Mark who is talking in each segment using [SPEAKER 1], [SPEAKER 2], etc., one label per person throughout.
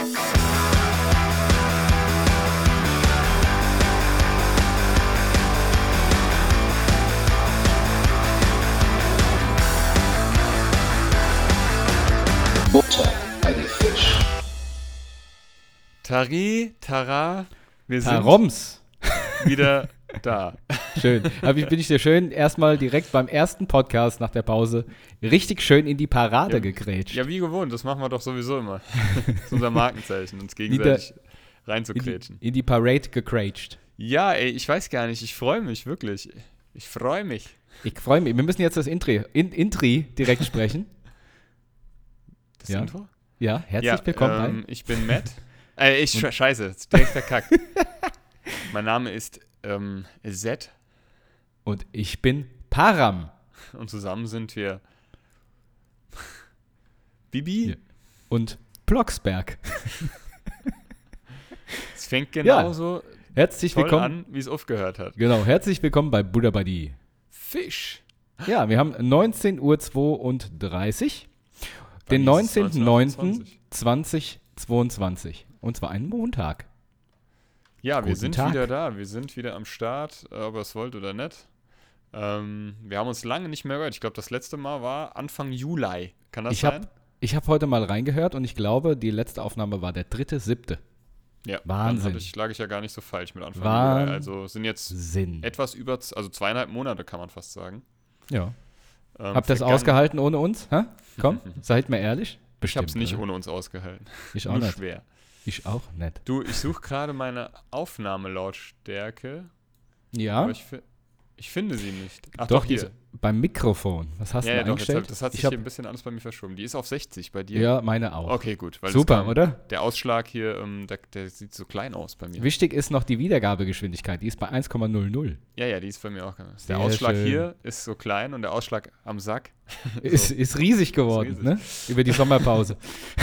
[SPEAKER 1] Butter bei die Fisch.
[SPEAKER 2] Tari, Tara, wir sind
[SPEAKER 3] Taroms.
[SPEAKER 2] wieder da.
[SPEAKER 3] Schön. Aber wie bin ich dir schön erstmal direkt beim ersten Podcast nach der Pause richtig schön in die Parade
[SPEAKER 2] Ja.
[SPEAKER 3] gegrätscht.
[SPEAKER 2] Ja, wie gewohnt, das machen wir doch sowieso immer. Das ist unser Markenzeichen, uns gegenseitig
[SPEAKER 3] in,
[SPEAKER 2] reinzukrätschen.
[SPEAKER 3] die, in die Parade gegrätscht.
[SPEAKER 2] Ja, ey, ich weiß gar nicht, ich freue mich wirklich. Ich freue mich.
[SPEAKER 3] Ich freue mich. Wir müssen jetzt das Intri, in, Intri direkt sprechen.
[SPEAKER 2] Das
[SPEAKER 3] Ja.
[SPEAKER 2] Intro?
[SPEAKER 3] Ja, herzlich willkommen
[SPEAKER 2] ähm, Ich bin Matt. Äh, ich, sche- scheiße, direkt verkackt. mein Name ist ähm, Z
[SPEAKER 3] bei. Und ich bin Param.
[SPEAKER 2] und zusammen sind wir Bibi.
[SPEAKER 3] Ja. Und Blocksberg.
[SPEAKER 2] Es fängt
[SPEAKER 3] Ja.
[SPEAKER 2] genauso
[SPEAKER 3] Herzlich
[SPEAKER 2] toll
[SPEAKER 3] willkommen.
[SPEAKER 2] an, wie es aufgehört hat.
[SPEAKER 3] Genau, herzlich willkommen bei Buddha Buddy.
[SPEAKER 2] Fisch.
[SPEAKER 3] Ja, wir haben 19.32 Uhr. Den
[SPEAKER 2] Wann ist es?
[SPEAKER 3] 19.09.2022. Und zwar einen Montag.
[SPEAKER 2] Ja, wir
[SPEAKER 3] Guten
[SPEAKER 2] sind
[SPEAKER 3] Tag.
[SPEAKER 2] wieder da. Wir sind wieder am Start, äh, ob ihr es wollt oder nicht. Ähm, wir haben uns lange nicht mehr gehört. Ich glaube, das letzte Mal war Anfang Juli. Kann das
[SPEAKER 3] Ich
[SPEAKER 2] sein?
[SPEAKER 3] habe ich hab heute mal reingehört und ich glaube, die letzte Aufnahme war der dritte, siebte.
[SPEAKER 2] ja,
[SPEAKER 3] Wahnsinn.
[SPEAKER 2] Dann hab ich, lag ich ja gar nicht so falsch mit Anfang
[SPEAKER 3] Wahnsinn.
[SPEAKER 2] Juli. Also sind jetzt
[SPEAKER 3] Sinn.
[SPEAKER 2] etwas über, also zweieinhalb Monate, kann man fast sagen.
[SPEAKER 3] Ja.
[SPEAKER 2] Ähm,
[SPEAKER 3] Habt ihr das ausgehalten ohne uns? Hä? Komm, seid mir ehrlich.
[SPEAKER 2] Ich habe es nicht
[SPEAKER 3] oder?
[SPEAKER 2] ohne uns ausgehalten.
[SPEAKER 3] Ich auch
[SPEAKER 2] Nur
[SPEAKER 3] nicht.
[SPEAKER 2] schwer.
[SPEAKER 3] Ich auch nicht.
[SPEAKER 2] Du, ich suche gerade meine Aufnahmelautstärke,
[SPEAKER 3] Ja,
[SPEAKER 2] aber ich, ich finde sie nicht. Ach
[SPEAKER 3] doch,
[SPEAKER 2] doch, hier.
[SPEAKER 3] ist beim Mikrofon. Was hast
[SPEAKER 2] Ja,
[SPEAKER 3] du
[SPEAKER 2] ja,
[SPEAKER 3] denn
[SPEAKER 2] doch, jetzt
[SPEAKER 3] eingestellt?
[SPEAKER 2] das hat sich
[SPEAKER 3] ich hab,
[SPEAKER 2] hier ein bisschen alles bei mir verschoben. Die ist auf 60 bei dir.
[SPEAKER 3] Ja, meine auch.
[SPEAKER 2] Okay, gut. Weil
[SPEAKER 3] Super,
[SPEAKER 2] kam-
[SPEAKER 3] oder?
[SPEAKER 2] Der Ausschlag hier, ähm, der, der sieht so klein aus bei mir.
[SPEAKER 3] Wichtig ist noch die Wiedergabegeschwindigkeit. Die ist bei 1,00.
[SPEAKER 2] Ja, ja, die ist bei mir auch. ganz- Der Ausschlag
[SPEAKER 3] schön.
[SPEAKER 2] hier ist so klein und der Ausschlag am Sack.
[SPEAKER 3] Ist, ist riesig geworden,
[SPEAKER 2] riesig.
[SPEAKER 3] ne? Über die Sommerpause.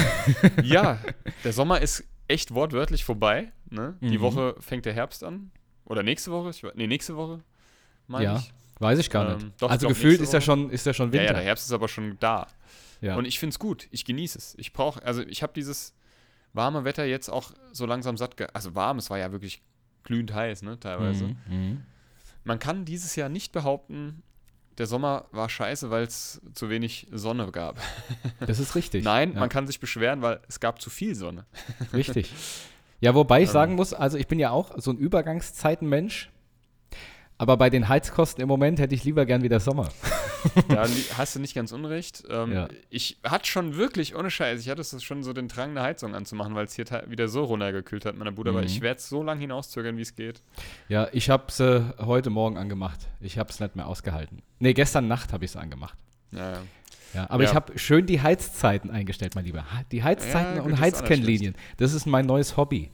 [SPEAKER 2] ja, der Sommer ist echt wortwörtlich vorbei. Ne? Die
[SPEAKER 3] Mhm.
[SPEAKER 2] Woche fängt der Herbst an. Oder nächste Woche? Ich, nee, nächste Woche, meine
[SPEAKER 3] Ja,
[SPEAKER 2] ich.
[SPEAKER 3] Weiß ich gar
[SPEAKER 2] Ähm,
[SPEAKER 3] nicht.
[SPEAKER 2] doch,
[SPEAKER 3] also gefühlt ist ja schon, ist ja schon
[SPEAKER 2] Ja,
[SPEAKER 3] Winter.
[SPEAKER 2] ja, der Herbst ist aber schon da.
[SPEAKER 3] Ja.
[SPEAKER 2] Und ich finde es gut. Ich genieße es. Ich brauche, also ich habe dieses warme Wetter jetzt auch so langsam satt. Ge also warm, es war ja wirklich glühend heiß, ne, teilweise.
[SPEAKER 3] Mhm, mhm.
[SPEAKER 2] Man kann dieses Jahr nicht behaupten, der Sommer war scheiße, weil es zu wenig Sonne gab.
[SPEAKER 3] Das ist richtig.
[SPEAKER 2] Nein,
[SPEAKER 3] ja,
[SPEAKER 2] man kann sich beschweren, weil es gab zu viel Sonne.
[SPEAKER 3] Richtig. Ja, wobei ich
[SPEAKER 2] Ähm.
[SPEAKER 3] sagen muss, also ich bin ja auch so ein Übergangszeitenmensch. Aber bei den Heizkosten im Moment hätte ich lieber gern wieder Sommer.
[SPEAKER 2] Da hast du nicht ganz unrecht. Ähm,
[SPEAKER 3] Ja.
[SPEAKER 2] Ich hatte schon wirklich, ohne Scheiß, ich hatte so schon so den Drang, eine Heizung anzumachen, weil es hier wieder so runtergekühlt hat, meiner Bruder. Aber
[SPEAKER 3] Mhm.
[SPEAKER 2] ich werde es so lange hinauszögern, wie es geht.
[SPEAKER 3] Ja, ich habe es äh, heute Morgen angemacht. Ich habe es nicht mehr ausgehalten. Nee, gestern Nacht habe ich es angemacht.
[SPEAKER 2] Ja, ja.
[SPEAKER 3] Aber
[SPEAKER 2] Ja.
[SPEAKER 3] ich habe schön die Heizzeiten eingestellt, mein Lieber. Die Heizzeiten
[SPEAKER 2] Ja,
[SPEAKER 3] und Heizkennlinien. Das ist mein neues Hobby.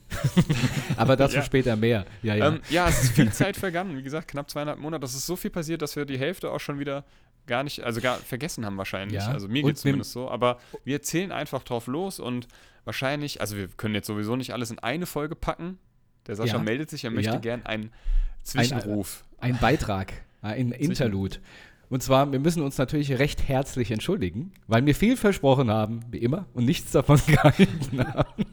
[SPEAKER 3] aber dazu später mehr. Ja, ja.
[SPEAKER 2] Ähm, ja, es ist viel Zeit vergangen. Wie gesagt, knapp zweieinhalb Monate. Das ist so viel passiert, dass wir die Hälfte auch schon wieder gar nicht, also gar vergessen haben wahrscheinlich. Also mir geht es zumindest so. Aber wir zählen einfach drauf los und wahrscheinlich, also wir können jetzt sowieso nicht alles in eine Folge packen. Der Sascha meldet sich, er möchte gern einen Zwischenruf.
[SPEAKER 3] Ein Beitrag, ein Interlude. Und zwar, wir müssen uns natürlich recht herzlich entschuldigen, weil wir viel versprochen haben, wie immer, und nichts davon gehalten haben.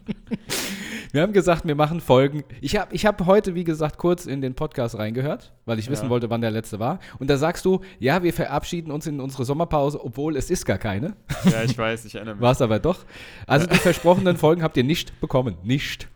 [SPEAKER 3] Wir haben gesagt, wir machen Folgen. Ich habe ich hab heute, wie gesagt, kurz in den Podcast reingehört, weil ich wissen
[SPEAKER 2] Ja.
[SPEAKER 3] wollte, wann der letzte war. Und da sagst du, ja, wir verabschieden uns in unsere Sommerpause, obwohl es ist gar keine.
[SPEAKER 2] ja, ich weiß, ich erinnere mich.
[SPEAKER 3] War es aber doch. Also die versprochenen Folgen habt ihr nicht bekommen. Nicht.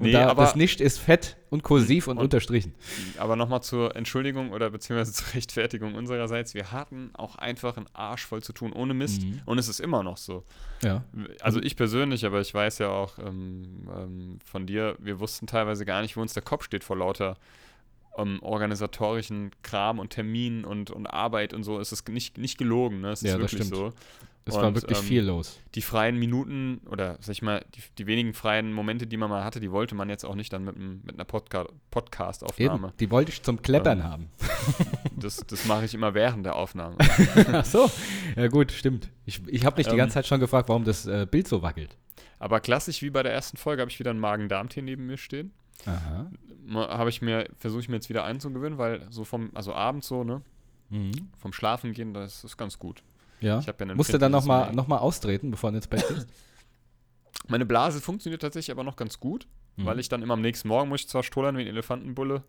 [SPEAKER 3] Und
[SPEAKER 2] Nee,
[SPEAKER 3] da,
[SPEAKER 2] aber-
[SPEAKER 3] das Nicht ist fett und kursiv und,
[SPEAKER 2] Und-
[SPEAKER 3] unterstrichen.
[SPEAKER 2] Aber nochmal zur Entschuldigung oder beziehungsweise zur Rechtfertigung unsererseits. Wir hatten auch einfach einen Arsch voll zu tun, ohne Mist.
[SPEAKER 3] Mhm.
[SPEAKER 2] Und es ist immer noch so.
[SPEAKER 3] Ja.
[SPEAKER 2] Also ich persönlich, aber ich weiß ja auch ähm, ähm, von dir, wir wussten teilweise gar nicht, wo uns der Kopf steht vor lauter ähm, organisatorischen Kram und Terminen und, und Arbeit und so. Es ist nicht, nicht gelogen, ne? Es ist
[SPEAKER 3] Ja,
[SPEAKER 2] wirklich so.
[SPEAKER 3] Es war
[SPEAKER 2] Und,
[SPEAKER 3] wirklich
[SPEAKER 2] ähm,
[SPEAKER 3] viel los.
[SPEAKER 2] Die freien Minuten oder sag ich mal, die, die wenigen freien Momente, die man mal hatte, die wollte man jetzt auch nicht dann mit, mit einer Podca Podcast-Aufnahme.
[SPEAKER 3] Eben, die wollte ich zum Kleppern
[SPEAKER 2] Ähm,
[SPEAKER 3] haben.
[SPEAKER 2] Das, das mache ich immer während der Aufnahme.
[SPEAKER 3] Ach so. Ja gut, stimmt. Ich, ich habe mich die
[SPEAKER 2] Ähm,
[SPEAKER 3] ganze Zeit schon gefragt, warum das äh, Bild so wackelt.
[SPEAKER 2] Aber klassisch wie bei der ersten Folge habe ich wieder einen Magen-Darm-Tee neben mir stehen.
[SPEAKER 3] Aha.
[SPEAKER 2] Habe ich mir, versuche ich mir jetzt wieder einzugewöhnen, weil so vom, also abends so, ne,
[SPEAKER 3] Mhm.
[SPEAKER 2] vom Schlafen gehen, das ist ganz gut.
[SPEAKER 3] Ja.
[SPEAKER 2] Ich ja
[SPEAKER 3] Musst du dann nochmal noch mal austreten, bevor du ins Bett gehst?
[SPEAKER 2] Meine Blase funktioniert tatsächlich aber noch ganz gut, mhm. weil ich dann immer am nächsten Morgen muss ich zwar stollern wie ein Elefantenbulle,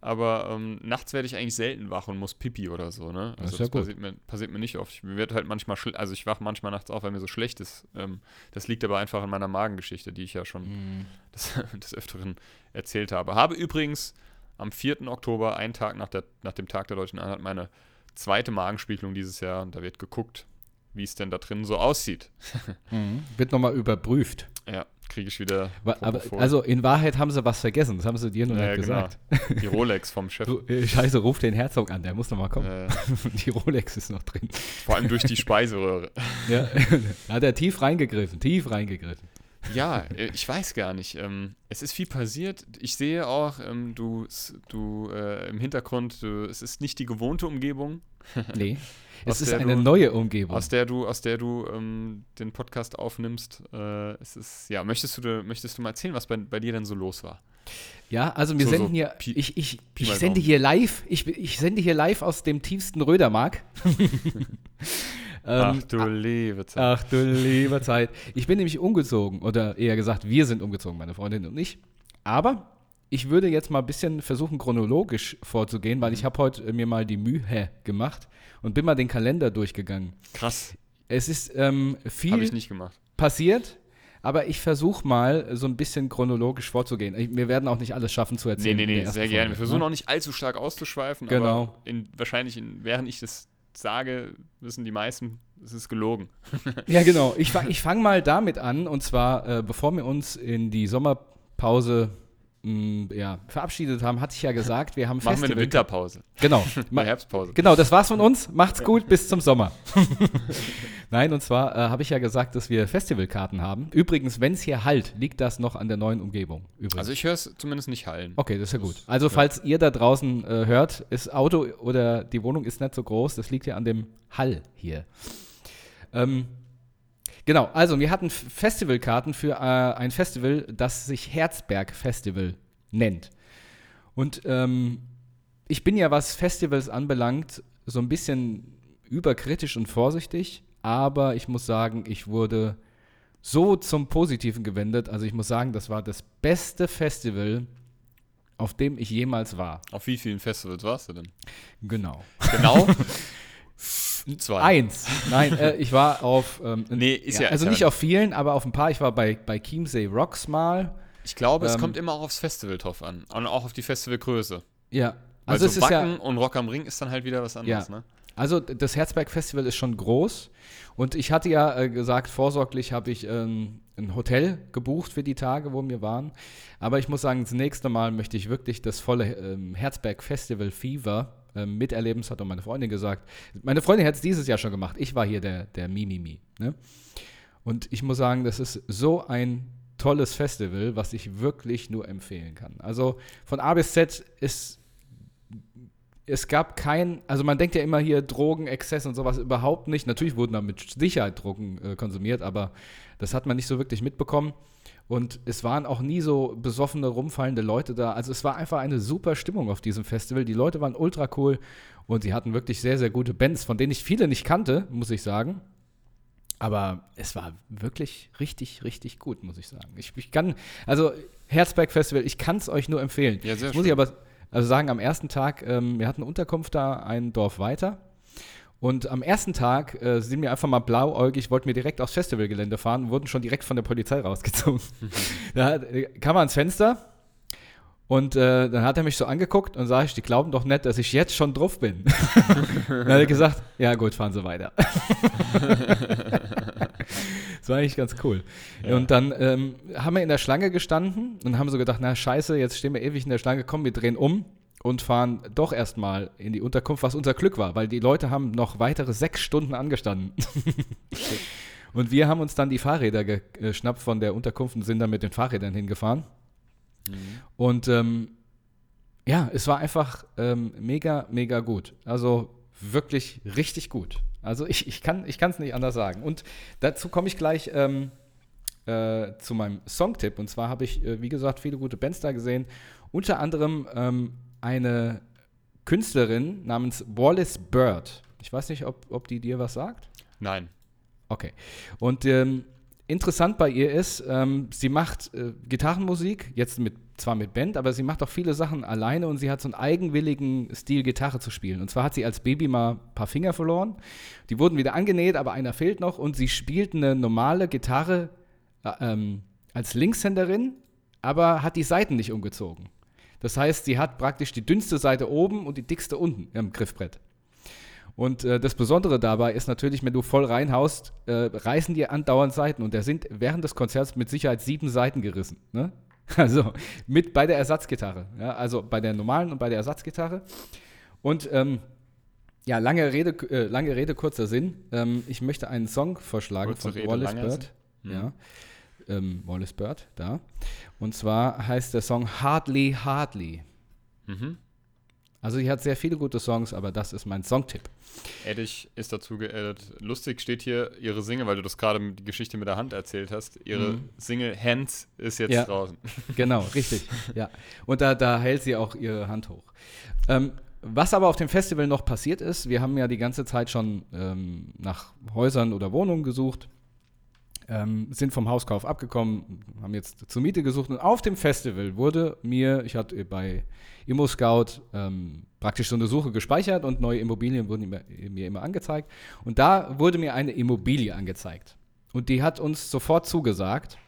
[SPEAKER 2] aber ähm, nachts werde ich eigentlich selten wach und muss Pipi oder so, ne? Also das, das passiert, mir, passiert, mir, nicht oft. Ich, wird halt manchmal, also ich wache manchmal nachts auf, weil mir so schlecht ist. Ähm, das liegt aber einfach an meiner Magengeschichte, die ich ja schon mhm. des, des Öfteren erzählt habe. Habe übrigens am 4. Oktober, einen Tag nach, der, nach dem Tag der Deutschen Einheit, meine zweite Magenspiegelung dieses Jahr. Und da wird geguckt, wie es denn da drin so aussieht.
[SPEAKER 3] Mhm. Wird nochmal überprüft.
[SPEAKER 2] Ja, kriege ich wieder.
[SPEAKER 3] Aber, also in Wahrheit haben sie was vergessen, das haben sie dir nur
[SPEAKER 2] ja,
[SPEAKER 3] nicht
[SPEAKER 2] genau. gesagt. Die Rolex vom Chef.
[SPEAKER 3] Du, äh, scheiße, ruf den Herzog an, der muss nochmal kommen. Ja, die Rolex ist noch drin.
[SPEAKER 2] Vor allem durch die Speiseröhre.
[SPEAKER 3] ja, da hat er tief reingegriffen, tief reingegriffen.
[SPEAKER 2] Ja, äh, ich weiß gar nicht. Ähm, es ist viel passiert. Ich sehe auch, ähm, du, du äh, im Hintergrund, du, es ist nicht die gewohnte Umgebung.
[SPEAKER 3] nee, es ist eine du, neue Umgebung.
[SPEAKER 2] Aus der du, aus der du ähm, den Podcast aufnimmst. Äh, es ist, ja, möchtest du, möchtest du mal erzählen, was bei, bei dir denn so los war?
[SPEAKER 3] Ja, also wir so, senden so hier, Pi ich, ich, ich sende hier live, ich, ich sende hier live aus dem tiefsten Rödermark.
[SPEAKER 2] Ähm, ach du liebe Zeit.
[SPEAKER 3] Ach du liebe Zeit. Ich bin nämlich umgezogen, oder eher gesagt, wir sind umgezogen, meine Freundin und ich. Aber ich würde jetzt mal ein bisschen versuchen, chronologisch vorzugehen, weil ich habe heute mir mal die Mühe gemacht und bin mal den Kalender durchgegangen.
[SPEAKER 2] Krass.
[SPEAKER 3] Es ist ähm, viel passiert, aber ich versuche mal so ein bisschen chronologisch vorzugehen. wir werden auch nicht alles schaffen zu erzählen.
[SPEAKER 2] Nee, nee, nee, sehr gerne. Wir versuchen ne? auch nicht allzu stark auszuschweifen,
[SPEAKER 3] genau.
[SPEAKER 2] aber in, wahrscheinlich, in, während ich das sage, wissen die meisten, es ist gelogen.
[SPEAKER 3] ja, genau. Ich, ich fange mal damit an, und zwar, äh, bevor wir uns in die Sommerpause mh, ja, verabschiedet haben, hatte ich ja gesagt, wir haben
[SPEAKER 2] Machen Festival wir eine Winterpause.
[SPEAKER 3] Genau.
[SPEAKER 2] eine Herbstpause.
[SPEAKER 3] Genau, das war's von uns. Macht's gut, bis zum Sommer. Nein, und zwar äh, habe ich ja gesagt, dass wir Festivalkarten haben. Übrigens, wenn es hier halt, liegt das noch an der neuen Umgebung. Übrigens.
[SPEAKER 2] Also ich höre es zumindest nicht hallen.
[SPEAKER 3] Okay, das ist ja gut. Also falls ihr da draußen äh, hört, das Auto oder die Wohnung ist nicht so groß, das liegt ja an dem Hall hier. Ähm, Genau, also wir hatten Festivalkarten für äh, ein Festival, das sich Herzberg Festival nennt. Und ähm, ich bin ja, was Festivals anbelangt, so ein bisschen überkritisch und vorsichtig, aber ich muss sagen, ich wurde so zum Positiven gewendet. Also ich muss sagen, das war das beste Festival, auf dem ich jemals war.
[SPEAKER 2] Auf wie vielen Festivals warst du denn?
[SPEAKER 3] Genau.
[SPEAKER 2] Genau?
[SPEAKER 3] Zwei. Eins. Nein, äh, ich war auf. Ähm, nee, ist ja. ja also nicht auf vielen, aber auf ein paar. Ich war bei, bei Chiemsee Rocks mal.
[SPEAKER 2] Ich glaube, ähm, es kommt immer auch aufs Festival drauf an. Und auch auf die Festivalgröße.
[SPEAKER 3] Ja.
[SPEAKER 2] Also Weil so es Backen ist ja, und Rock am Ring ist dann halt wieder was anderes, ja. ne?
[SPEAKER 3] Also das Herzberg Festival ist schon groß. Und ich hatte ja äh, gesagt, vorsorglich habe ich ähm, ein Hotel gebucht für die Tage, wo wir waren. Aber ich muss sagen, das nächste Mal möchte ich wirklich das volle ähm, Herzberg Festival Fever ähm, miterleben. Das hat auch meine Freundin gesagt. Meine Freundin hat es dieses Jahr schon gemacht. Ich war hier der, der Mimimi. Ne? Und ich muss sagen, das ist so ein tolles Festival, was ich wirklich nur empfehlen kann. Also von A bis Z ist es gab kein, also man denkt ja immer hier Drogen, Exzess und sowas überhaupt nicht. Natürlich wurden da mit Sicherheit Drogen äh, konsumiert, aber das hat man nicht so wirklich mitbekommen. Und es waren auch nie so besoffene, rumfallende Leute da. Also es war einfach eine super Stimmung auf diesem Festival. Die Leute waren ultra cool und sie hatten wirklich sehr, sehr gute Bands, von denen ich viele nicht kannte, muss ich sagen. Aber es war wirklich richtig, richtig gut, muss ich sagen. Ich, ich kann, also Herzberg Festival, ich kann es euch nur empfehlen.
[SPEAKER 2] Ja, sehr
[SPEAKER 3] muss schön. ich aber also sagen, am ersten Tag, ähm, wir hatten Unterkunft da ein Dorf weiter. Und am ersten Tag äh, sind wir einfach mal blauäugig, wollten wir direkt aufs Festivalgelände fahren und wurden schon direkt von der Polizei rausgezogen. da äh, kam man ans Fenster und äh, dann hat er mich so angeguckt und sage ich, die glauben doch nicht, dass ich jetzt schon drauf bin. dann hat er gesagt, ja gut, fahren Sie weiter. das war eigentlich ganz cool. Ja. Und dann ähm, haben wir in der Schlange gestanden und haben so gedacht, na scheiße, jetzt stehen wir ewig in der Schlange, komm, wir drehen um und fahren doch erstmal in die Unterkunft, was unser Glück war, weil die Leute haben noch weitere sechs Stunden angestanden. und wir haben uns dann die Fahrräder geschnappt von der Unterkunft und sind dann mit den Fahrrädern hingefahren. Mhm. Und ähm, ja, es war einfach ähm, mega, mega gut. Also wirklich richtig gut. Also ich, ich kann es nicht anders sagen. Und dazu komme ich gleich ähm, äh, zu meinem Songtipp. Und zwar habe ich, äh, wie gesagt, viele gute Bands da gesehen. Unter anderem ähm, eine Künstlerin namens Wallace Bird. Ich weiß nicht, ob, ob die dir was sagt.
[SPEAKER 2] Nein.
[SPEAKER 3] Okay. Und ähm, interessant bei ihr ist, ähm, sie macht äh, Gitarrenmusik, jetzt mit, zwar mit Band, aber sie macht auch viele Sachen alleine und sie hat so einen eigenwilligen Stil, Gitarre zu spielen. Und zwar hat sie als Baby mal ein paar Finger verloren. Die wurden wieder angenäht, aber einer fehlt noch und sie spielt eine normale Gitarre äh, ähm, als Linkshänderin, aber hat die Seiten nicht umgezogen. Das heißt, sie hat praktisch die dünnste Seite oben und die dickste unten im Griffbrett. Und äh, das Besondere dabei ist natürlich, wenn du voll reinhaust, äh, reißen dir andauernd Seiten. Und da sind während des Konzerts mit Sicherheit sieben Seiten gerissen. Ne? Also mit bei der Ersatzgitarre. Ja? Also bei der normalen und bei der Ersatzgitarre. Und ähm, ja, lange Rede, äh, lange Rede, kurzer Sinn. Ähm, ich möchte einen Song vorschlagen
[SPEAKER 2] Kurze
[SPEAKER 3] von
[SPEAKER 2] Rede,
[SPEAKER 3] Wallace Bird.
[SPEAKER 2] Sinn.
[SPEAKER 3] Ja. Ähm, Wallace Bird, da. Und zwar heißt der Song Hardly Hardly.
[SPEAKER 2] Mhm.
[SPEAKER 3] Also sie hat sehr viele gute Songs, aber das ist mein Songtipp.
[SPEAKER 2] Eddich ist dazu geaddet. Lustig steht hier ihre Single, weil du das gerade die Geschichte mit der Hand erzählt hast. Ihre
[SPEAKER 3] Mhm.
[SPEAKER 2] Single Hands ist jetzt
[SPEAKER 3] Ja.
[SPEAKER 2] draußen.
[SPEAKER 3] Genau, richtig. ja. Und da, da hält sie auch ihre Hand hoch. Ähm, was aber auf dem Festival noch passiert ist, wir haben ja die ganze Zeit schon ähm, nach Häusern oder Wohnungen gesucht, ähm, sind vom Hauskauf abgekommen, haben jetzt zur Miete gesucht und auf dem Festival wurde mir, ich hatte bei Immo Scout ähm, praktisch so eine Suche gespeichert und neue Immobilien wurden mir, mir immer angezeigt und da wurde mir eine Immobilie angezeigt und die hat uns sofort zugesagt.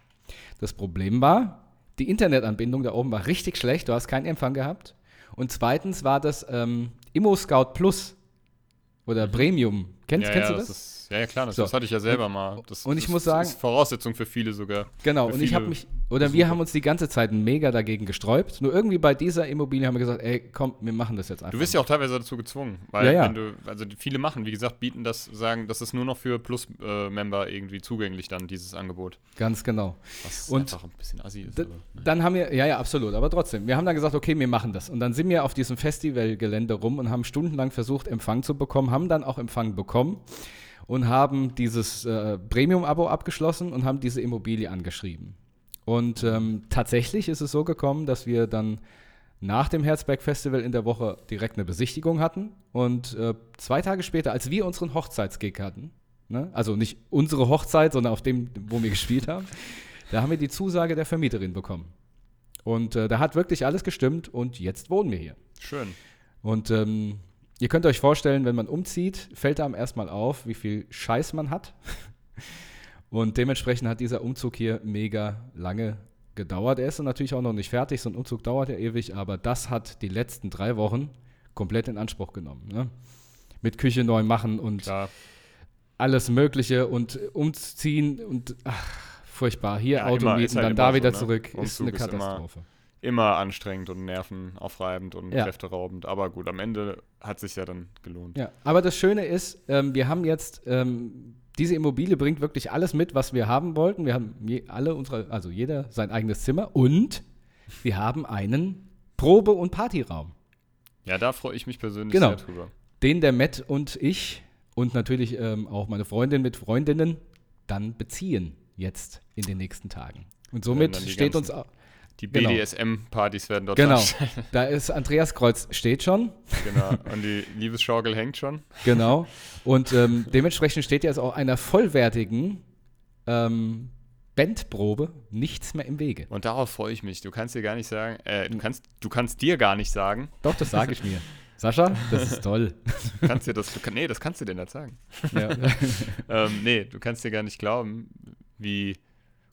[SPEAKER 3] Das Problem war, die Internetanbindung da oben war richtig schlecht, du hast keinen Empfang gehabt. Und zweitens war das ähm, Immo Scout Plus oder Premium. Kennst,
[SPEAKER 2] ja,
[SPEAKER 3] kennst
[SPEAKER 2] ja,
[SPEAKER 3] du das?
[SPEAKER 2] Ja, ja, klar, das,
[SPEAKER 3] So.
[SPEAKER 2] das hatte ich ja selber mal. Das,
[SPEAKER 3] und ich
[SPEAKER 2] das
[SPEAKER 3] muss sagen-
[SPEAKER 2] ist Voraussetzung für viele sogar.
[SPEAKER 3] Genau, und ich habe mich, oder wir haben uns die ganze Zeit mega dagegen gesträubt. Nur irgendwie bei dieser Immobilie haben wir gesagt, ey, komm, wir machen das jetzt einfach.
[SPEAKER 2] Du wirst ja auch teilweise dazu gezwungen, weil
[SPEAKER 3] Ja, ja.
[SPEAKER 2] wenn du, also viele machen, wie gesagt, bieten das, sagen, das ist nur noch für Plus-Member irgendwie zugänglich dann, dieses Angebot.
[SPEAKER 3] Ganz genau.
[SPEAKER 2] Was
[SPEAKER 3] Und
[SPEAKER 2] einfach ein bisschen assi ist. Aber, ne.
[SPEAKER 3] Dann haben wir, ja, ja, absolut, aber trotzdem. Wir haben dann gesagt, okay, wir machen das. Und dann sind wir auf diesem Festivalgelände rum und haben stundenlang versucht, Empfang zu bekommen, haben dann auch Empfang bekommen und haben dieses äh, Premium-Abo abgeschlossen und haben diese Immobilie angeschrieben. Und ähm, tatsächlich ist es so gekommen, dass wir dann nach dem Herzberg-Festival in der Woche direkt eine Besichtigung hatten. Und äh, zwei Tage später, als wir unseren Hochzeitsgig hatten, ne? also nicht unsere Hochzeit, sondern auf dem, wo wir gespielt haben, da haben wir die Zusage der Vermieterin bekommen. Und äh, da hat wirklich alles gestimmt und jetzt wohnen wir hier.
[SPEAKER 2] Schön.
[SPEAKER 3] Und ähm, ihr könnt euch vorstellen, wenn man umzieht, fällt einem erstmal auf, wie viel Scheiß man hat. Und dementsprechend hat dieser Umzug hier mega lange gedauert. Er ist natürlich auch noch nicht fertig. So ein Umzug dauert ja ewig, aber das hat die letzten drei Wochen komplett in Anspruch genommen. Ne? Mit Küche neu machen und
[SPEAKER 2] Klar.
[SPEAKER 3] alles Mögliche und umziehen und ach, furchtbar. Hier
[SPEAKER 2] Ja,
[SPEAKER 3] Auto mieten,
[SPEAKER 2] ist halt
[SPEAKER 3] dann da
[SPEAKER 2] so,
[SPEAKER 3] wieder
[SPEAKER 2] ne?
[SPEAKER 3] zurück. ist
[SPEAKER 2] Umzug
[SPEAKER 3] eine
[SPEAKER 2] ist immer-
[SPEAKER 3] Katastrophe.
[SPEAKER 2] Immer anstrengend und nervenaufreibend und
[SPEAKER 3] Ja.
[SPEAKER 2] kräfteraubend. Aber gut, am Ende hat sich ja dann gelohnt.
[SPEAKER 3] Ja, aber das Schöne ist, ähm, wir haben jetzt, ähm, diese Immobilie bringt wirklich alles mit, was wir haben wollten. Wir haben je, alle unsere, also jeder sein eigenes Zimmer und wir haben einen Probe- und Partyraum,
[SPEAKER 2] Ja, da freue ich mich persönlich
[SPEAKER 3] Genau.
[SPEAKER 2] sehr drüber.
[SPEAKER 3] den der Matt und ich und natürlich ähm, auch meine Freundin mit Freundinnen dann beziehen jetzt in den nächsten Tagen. Und somit steht uns
[SPEAKER 2] Die
[SPEAKER 3] Genau.
[SPEAKER 2] BDSM-Partys werden dort
[SPEAKER 3] genau, da ist Andreas Kreuz steht schon,
[SPEAKER 2] genau. Und die Liebesschaukel hängt schon.
[SPEAKER 3] Genau. Und ähm, dementsprechend steht jetzt auch einer vollwertigen ähm, Bandprobe nichts mehr im Wege.
[SPEAKER 2] Und darauf freue ich mich. Du kannst dir gar nicht sagen, äh, du kannst, du kannst dir gar nicht sagen,
[SPEAKER 3] Doch, das sage ich mir. Sascha, das ist toll.
[SPEAKER 2] kannst dir das, du, nee, das kannst du dir nicht sagen.
[SPEAKER 3] ja.
[SPEAKER 2] ähm, nee, du kannst dir gar nicht glauben, wie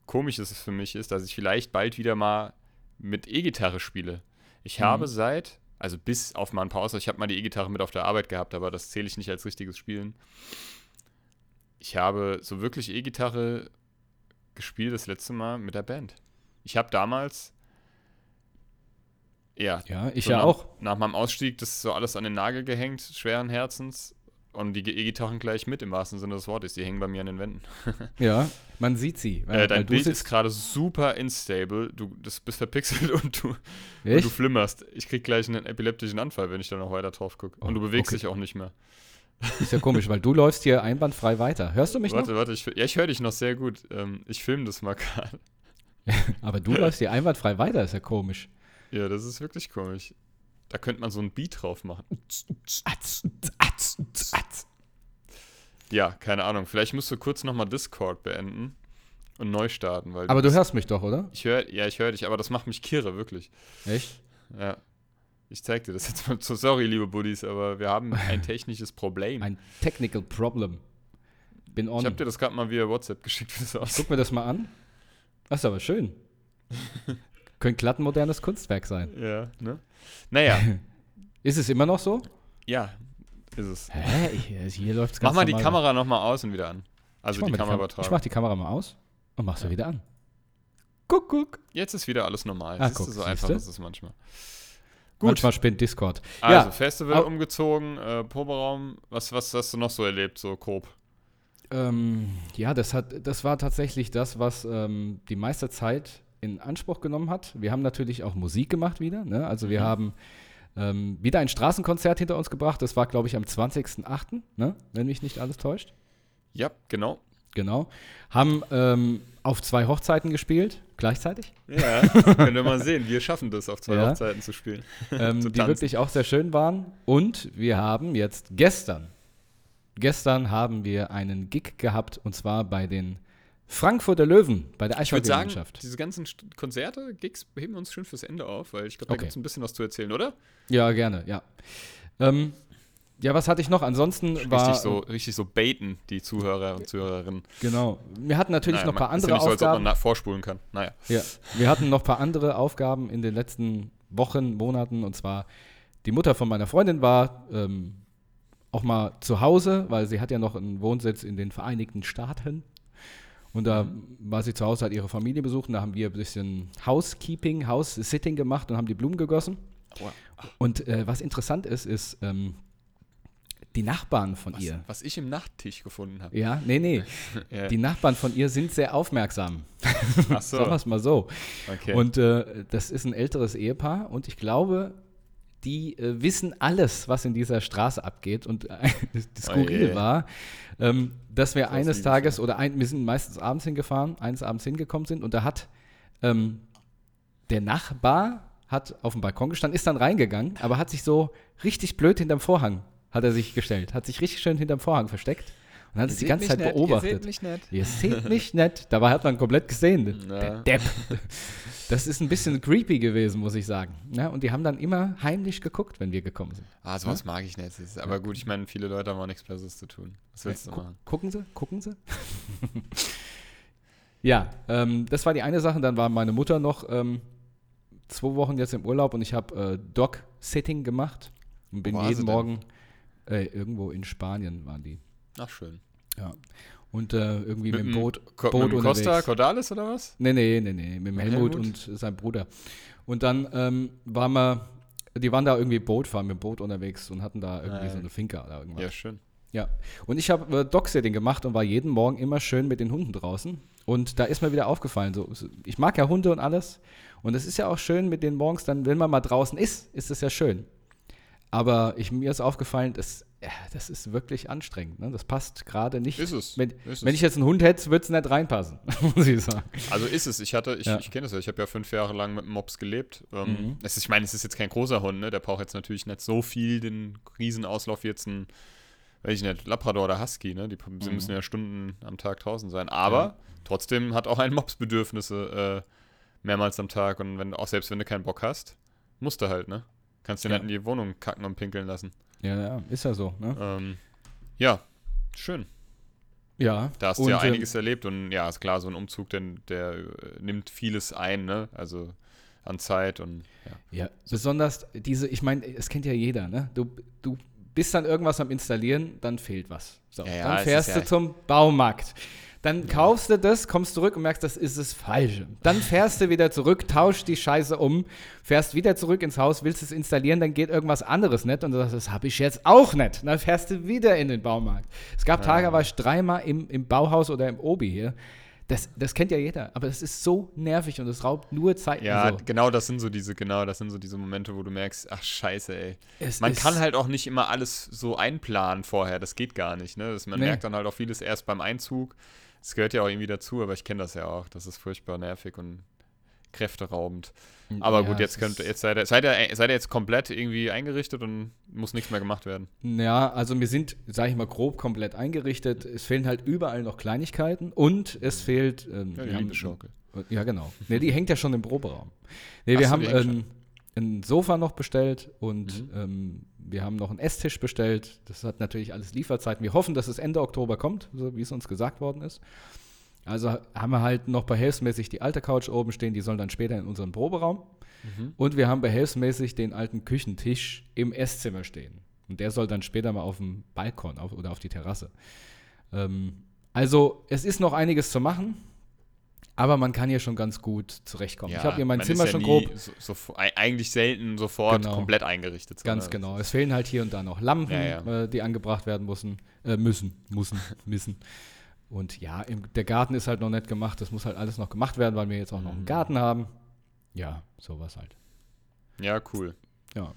[SPEAKER 2] komisch es für mich ist, dass ich vielleicht bald wieder mal mit E-Gitarre spiele. Ich
[SPEAKER 3] Mhm.
[SPEAKER 2] habe seit, also bis auf mal ein paar Ausnahmen, ich habe mal die E-Gitarre mit auf der Arbeit gehabt, aber das zähle ich nicht als richtiges Spielen. Ich habe so wirklich E-Gitarre gespielt das letzte Mal mit der Band. Ich habe damals, ja,
[SPEAKER 3] ja, ich
[SPEAKER 2] so
[SPEAKER 3] ja
[SPEAKER 2] nach,
[SPEAKER 3] auch.
[SPEAKER 2] Nach meinem Ausstieg das so alles an den Nagel gehängt, schweren Herzens. Und die E-Gitarren gleich mit im wahrsten Sinne des Wortes. Die hängen bei mir an den Wänden.
[SPEAKER 3] Ja, man sieht sie.
[SPEAKER 2] Äh,
[SPEAKER 3] weil
[SPEAKER 2] dein
[SPEAKER 3] du
[SPEAKER 2] Bild ist gerade super instable. Du das bist verpixelt und du, und du flimmerst. Ich krieg gleich einen epileptischen Anfall, wenn ich da noch weiter drauf gucke. Und
[SPEAKER 3] Oh,
[SPEAKER 2] du bewegst
[SPEAKER 3] okay.
[SPEAKER 2] dich auch nicht mehr.
[SPEAKER 3] Ist ja komisch, weil du läufst hier einwandfrei weiter. Hörst du mich
[SPEAKER 2] Warte, warte, ich, ja, ich höre dich noch sehr gut. Ähm, ich filme das mal gerade.
[SPEAKER 3] noch? Aber du läufst hier einwandfrei weiter, ist ja komisch.
[SPEAKER 2] Ja, das ist wirklich komisch. Da könnte man so ein Beat drauf machen. Ja, keine Ahnung. Vielleicht musst du kurz nochmal Discord beenden. und neu starten. Weil
[SPEAKER 3] Aber du hörst mich doch, oder?
[SPEAKER 2] Ich höre, ja, ich höre dich, aber das macht mich kirre, wirklich.
[SPEAKER 3] Echt?
[SPEAKER 2] Ja. Ich zeig dir das jetzt mal. So, sorry, liebe Buddies, aber wir haben ein technisches Problem.
[SPEAKER 3] Ein technical problem. Bin on.
[SPEAKER 2] ich habe dir das gerade mal via WhatsApp geschickt, wie das aussieht.
[SPEAKER 3] Guck mir das mal an. Das ist aber schön. Könnte glatt ein modernes Kunstwerk sein.
[SPEAKER 2] Ja, ne? Naja,
[SPEAKER 3] Ist es immer noch so?
[SPEAKER 2] ja, ist es.
[SPEAKER 3] Hä? Ich, hier läuft es
[SPEAKER 2] Mach mal die Kamera nochmal aus und wieder an. Also die
[SPEAKER 3] ich
[SPEAKER 2] Kameraübertragung.
[SPEAKER 3] mach die Kamera mal aus und mach sie wieder an. Guck, guck.
[SPEAKER 2] Jetzt ist wieder alles normal.
[SPEAKER 3] Ah, guck,
[SPEAKER 2] du, so einfach ist es manchmal. Gut,
[SPEAKER 3] Manchmal spinnt Discord.
[SPEAKER 2] also
[SPEAKER 3] ja,
[SPEAKER 2] Festival
[SPEAKER 3] au-
[SPEAKER 2] umgezogen, äh, Proberaum. Was, was hast du noch so erlebt, so grob?
[SPEAKER 3] Ähm, ja, das, hat, das war tatsächlich das, was ähm, die meiste Zeit in Anspruch genommen hat. Wir haben natürlich auch Musik gemacht wieder. Ne? Also wir
[SPEAKER 2] Mhm.
[SPEAKER 3] haben ähm, wieder ein Straßenkonzert hinter uns gebracht. Das war, glaube ich, am 20.08., ne? wenn mich nicht alles täuscht.
[SPEAKER 2] Ja, genau.
[SPEAKER 3] Genau. Haben ähm, auf zwei Hochzeiten gespielt, gleichzeitig.
[SPEAKER 2] Ja, können wir mal sehen. Wir schaffen das, auf zwei
[SPEAKER 3] Ja.
[SPEAKER 2] Hochzeiten zu spielen.
[SPEAKER 3] ähm,
[SPEAKER 2] Zu
[SPEAKER 3] die wirklich auch sehr schön waren. Und wir haben jetzt gestern, gestern haben wir einen Gig gehabt und zwar bei den Frankfurter Löwen, bei der Eishockey-Mannschaft.
[SPEAKER 2] diese ganzen Konzerte, Gigs, heben wir uns schön fürs Ende auf, weil ich glaube, da
[SPEAKER 3] Okay.
[SPEAKER 2] gibt es ein bisschen was zu erzählen, oder?
[SPEAKER 3] Ja, gerne, ja. Ähm, ja, was hatte ich noch? Ansonsten war.
[SPEAKER 2] Richtig so, richtig so baiten, die Zuhörer und Zuhörerinnen.
[SPEAKER 3] Genau. Wir hatten natürlich
[SPEAKER 2] Naja,
[SPEAKER 3] noch ein paar andere
[SPEAKER 2] ja nicht so, als ob man vorspulen kann. Naja.
[SPEAKER 3] Ja, wir hatten noch ein paar andere Aufgaben in den letzten Wochen, Monaten. Und zwar, die Mutter von meiner Freundin war ähm, auch mal zu Hause, weil sie hat ja noch einen Wohnsitz in den Vereinigten Staaten. Und da war sie zu Hause, hat ihre Familie besucht. Und da haben wir ein bisschen Housekeeping, House-Sitting gemacht und haben die Blumen gegossen.
[SPEAKER 2] Wow.
[SPEAKER 3] Und äh, was interessant ist, ist ähm, die Nachbarn von
[SPEAKER 2] Was,
[SPEAKER 3] ihr.
[SPEAKER 2] was ich im Nachttisch gefunden habe.
[SPEAKER 3] Ja, nee, nee.
[SPEAKER 2] Ja.
[SPEAKER 3] Die Nachbarn von ihr sind sehr aufmerksam.
[SPEAKER 2] Ach so,
[SPEAKER 3] Sagen wir es mal so.
[SPEAKER 2] okay.
[SPEAKER 3] Und äh, das ist ein älteres Ehepaar und ich glaube, die äh, wissen alles, was in dieser Straße abgeht. Und äh, das Skurril
[SPEAKER 2] Oje.
[SPEAKER 3] war, ähm, dass wir
[SPEAKER 2] Das
[SPEAKER 3] eines Tages oder ein, wir sind meistens abends hingefahren, eines Abends hingekommen sind und da hat ähm, der Nachbar hat auf dem Balkon gestanden, ist dann reingegangen, aber hat sich so richtig blöd hinterm Vorhang hat er sich gestellt, hat sich richtig schön hinterm Vorhang versteckt und hat es die ganze Zeit beobachtet.
[SPEAKER 2] nicht nett.
[SPEAKER 3] Ihr seht mich nicht. Dabei hat man komplett gesehen.
[SPEAKER 2] Na.
[SPEAKER 3] Der Depp. Das ist ein bisschen creepy gewesen, muss ich sagen. Ja, und die haben dann immer heimlich geguckt, wenn wir gekommen sind.
[SPEAKER 2] Ah, sowas mag ich nicht. Ist- Aber gut, ich meine, viele Leute haben auch nichts Besseres zu tun. Was willst du
[SPEAKER 3] Gu
[SPEAKER 2] machen?
[SPEAKER 3] gucken Sie, gucken Sie. ja, ähm, das war die eine Sache. Dann war meine Mutter noch ähm, zwei Wochen jetzt im Urlaub und ich habe äh, Dog-Sitting gemacht und bin jeden? Morgen äh, irgendwo in Spanien waren die.
[SPEAKER 2] Ach, schön.
[SPEAKER 3] Ja. Und äh, irgendwie mit, dem
[SPEAKER 2] dem
[SPEAKER 3] Boot.
[SPEAKER 2] Ko
[SPEAKER 3] Boot
[SPEAKER 2] mit dem Costa. Cordalis oder was?
[SPEAKER 3] Nee, nee, nee, nee, mit dem Helmut,
[SPEAKER 2] Helmut?
[SPEAKER 3] und seinem Bruder. Und dann ähm, waren wir, die waren da irgendwie Boot fahren, mit dem Boot unterwegs und hatten da irgendwie
[SPEAKER 2] ja.
[SPEAKER 3] so eine Finca oder irgendwas.
[SPEAKER 2] Ja, schön.
[SPEAKER 3] Ja. Und ich habe äh, Dog-Sitting gemacht und war jeden Morgen immer schön mit den Hunden draußen. Und da ist mir wieder aufgefallen, so, so- ich mag ja Hunde und alles. Und es ist ja auch schön mit den morgens dann, wenn man mal draußen ist, ist es ja schön. Aber ich, mir ist aufgefallen, das, ja, das ist wirklich anstrengend. Ne? Das passt gerade nicht.
[SPEAKER 2] Ist es.
[SPEAKER 3] Wenn,
[SPEAKER 2] Ist
[SPEAKER 3] wenn
[SPEAKER 2] es.
[SPEAKER 3] ich jetzt einen Hund hätte, würde es nicht reinpassen, muss ich sagen.
[SPEAKER 2] Also ist es. Ich hatte, ich,
[SPEAKER 3] Ja.
[SPEAKER 2] ich kenne das ja, ich habe ja fünf Jahre lang mit Mops gelebt. Ähm,
[SPEAKER 3] Mhm.
[SPEAKER 2] ist, ich meine, es ist jetzt kein großer Hund, ne? Der braucht jetzt natürlich nicht so viel den Riesenauslauf wie jetzt ein, weiß ich nicht, Labrador oder Husky, ne? Die sie
[SPEAKER 3] Mhm.
[SPEAKER 2] müssen ja Stunden am Tag draußen sein. Aber
[SPEAKER 3] Ja.
[SPEAKER 2] trotzdem hat auch ein Mops Bedürfnisse äh, mehrmals am Tag. Und wenn, auch selbst wenn du keinen Bock hast, musst du halt, ne? Kannst den
[SPEAKER 3] Ja.
[SPEAKER 2] halt in die Wohnung kacken und pinkeln lassen.
[SPEAKER 3] Ja, ja, ist ja so. Ne?
[SPEAKER 2] Ähm, ja, schön.
[SPEAKER 3] Ja.
[SPEAKER 2] Da hast du ja
[SPEAKER 3] ähm,
[SPEAKER 2] einiges erlebt und ja, ist klar, so ein Umzug, denn der äh, nimmt vieles ein, ne? Also an Zeit und ja.
[SPEAKER 3] Ja, besonders diese, ich meine, es kennt ja jeder, ne? Du, du bist dann irgendwas am Installieren, dann fehlt was. So,
[SPEAKER 2] Ja,
[SPEAKER 3] dann fährst du zum Baumarkt. Dann kaufst du das, kommst zurück und merkst, das ist das Falsche. Dann fährst du wieder zurück, tauschst die Scheiße um, fährst wieder zurück ins Haus, willst es installieren, dann geht irgendwas anderes nicht und du sagst, das habe ich jetzt auch nicht. Dann fährst du wieder in den Baumarkt. Es gab Tage, war ich dreimal im, im Bauhaus oder im Obi hier. Das, das kennt ja jeder, aber es ist so nervig und es raubt nur Zeit.
[SPEAKER 2] Ja,
[SPEAKER 3] so.
[SPEAKER 2] genau, das sind so diese, genau, das sind so diese Momente, wo du merkst, ach scheiße, ey.
[SPEAKER 3] Es
[SPEAKER 2] Man kann halt auch nicht immer alles so einplanen vorher, das geht gar nicht, ne? Das, man
[SPEAKER 3] Nee.
[SPEAKER 2] merkt dann halt auch vieles erst beim Einzug. Das gehört ja auch irgendwie dazu, aber ich kenne das ja auch. Das ist furchtbar nervig und kräfteraubend. Aber
[SPEAKER 3] Ja,
[SPEAKER 2] gut, jetzt
[SPEAKER 3] es
[SPEAKER 2] könnt jetzt seid ihr, seid ihr, seid ihr jetzt komplett irgendwie eingerichtet und muss nichts mehr gemacht werden.
[SPEAKER 3] Ja, also wir sind, sage ich mal, grob komplett eingerichtet. Es fehlen halt überall noch Kleinigkeiten und es fehlt. Ähm,
[SPEAKER 2] Ja, die
[SPEAKER 3] wir haben-
[SPEAKER 2] Liebesschaukel.
[SPEAKER 3] Ja, genau. Nee, die hängt ja schon im Proberaum. Nee,
[SPEAKER 2] Ach
[SPEAKER 3] wir
[SPEAKER 2] so,
[SPEAKER 3] haben ein, ein Sofa noch bestellt und
[SPEAKER 2] Mhm.
[SPEAKER 3] ähm, wir haben noch einen Esstisch bestellt. Das hat natürlich alles Lieferzeiten. Wir hoffen, dass es Ende Oktober kommt, so wie es uns gesagt worden ist. Also haben wir halt noch behelfsmäßig die alte Couch oben stehen, die soll dann später in unserem Proberaum.
[SPEAKER 2] Mhm.
[SPEAKER 3] Und wir haben behelfsmäßig den alten Küchentisch im Esszimmer stehen. Und der soll dann später mal auf dem Balkon auf, oder auf die Terrasse. Ähm, also es ist noch einiges zu machen, aber man kann hier schon ganz gut zurechtkommen. ich habe hier mein Zimmer
[SPEAKER 2] ja
[SPEAKER 3] schon grob.
[SPEAKER 2] So, so, ei- eigentlich selten sofort
[SPEAKER 3] Genau.
[SPEAKER 2] komplett eingerichtet.
[SPEAKER 3] Ganz
[SPEAKER 2] sondern-
[SPEAKER 3] genau. Es fehlen halt hier und da noch Lampen,
[SPEAKER 2] Ja, ja.
[SPEAKER 3] Äh, die angebracht werden müssen. Äh, müssen, müssen, müssen. Und ja, im, der Garten ist halt noch nicht gemacht. Das muss halt alles noch gemacht werden, weil wir jetzt auch noch einen
[SPEAKER 2] Mhm.
[SPEAKER 3] Garten haben. Ja, sowas halt.
[SPEAKER 2] Ja, cool.
[SPEAKER 3] Ja.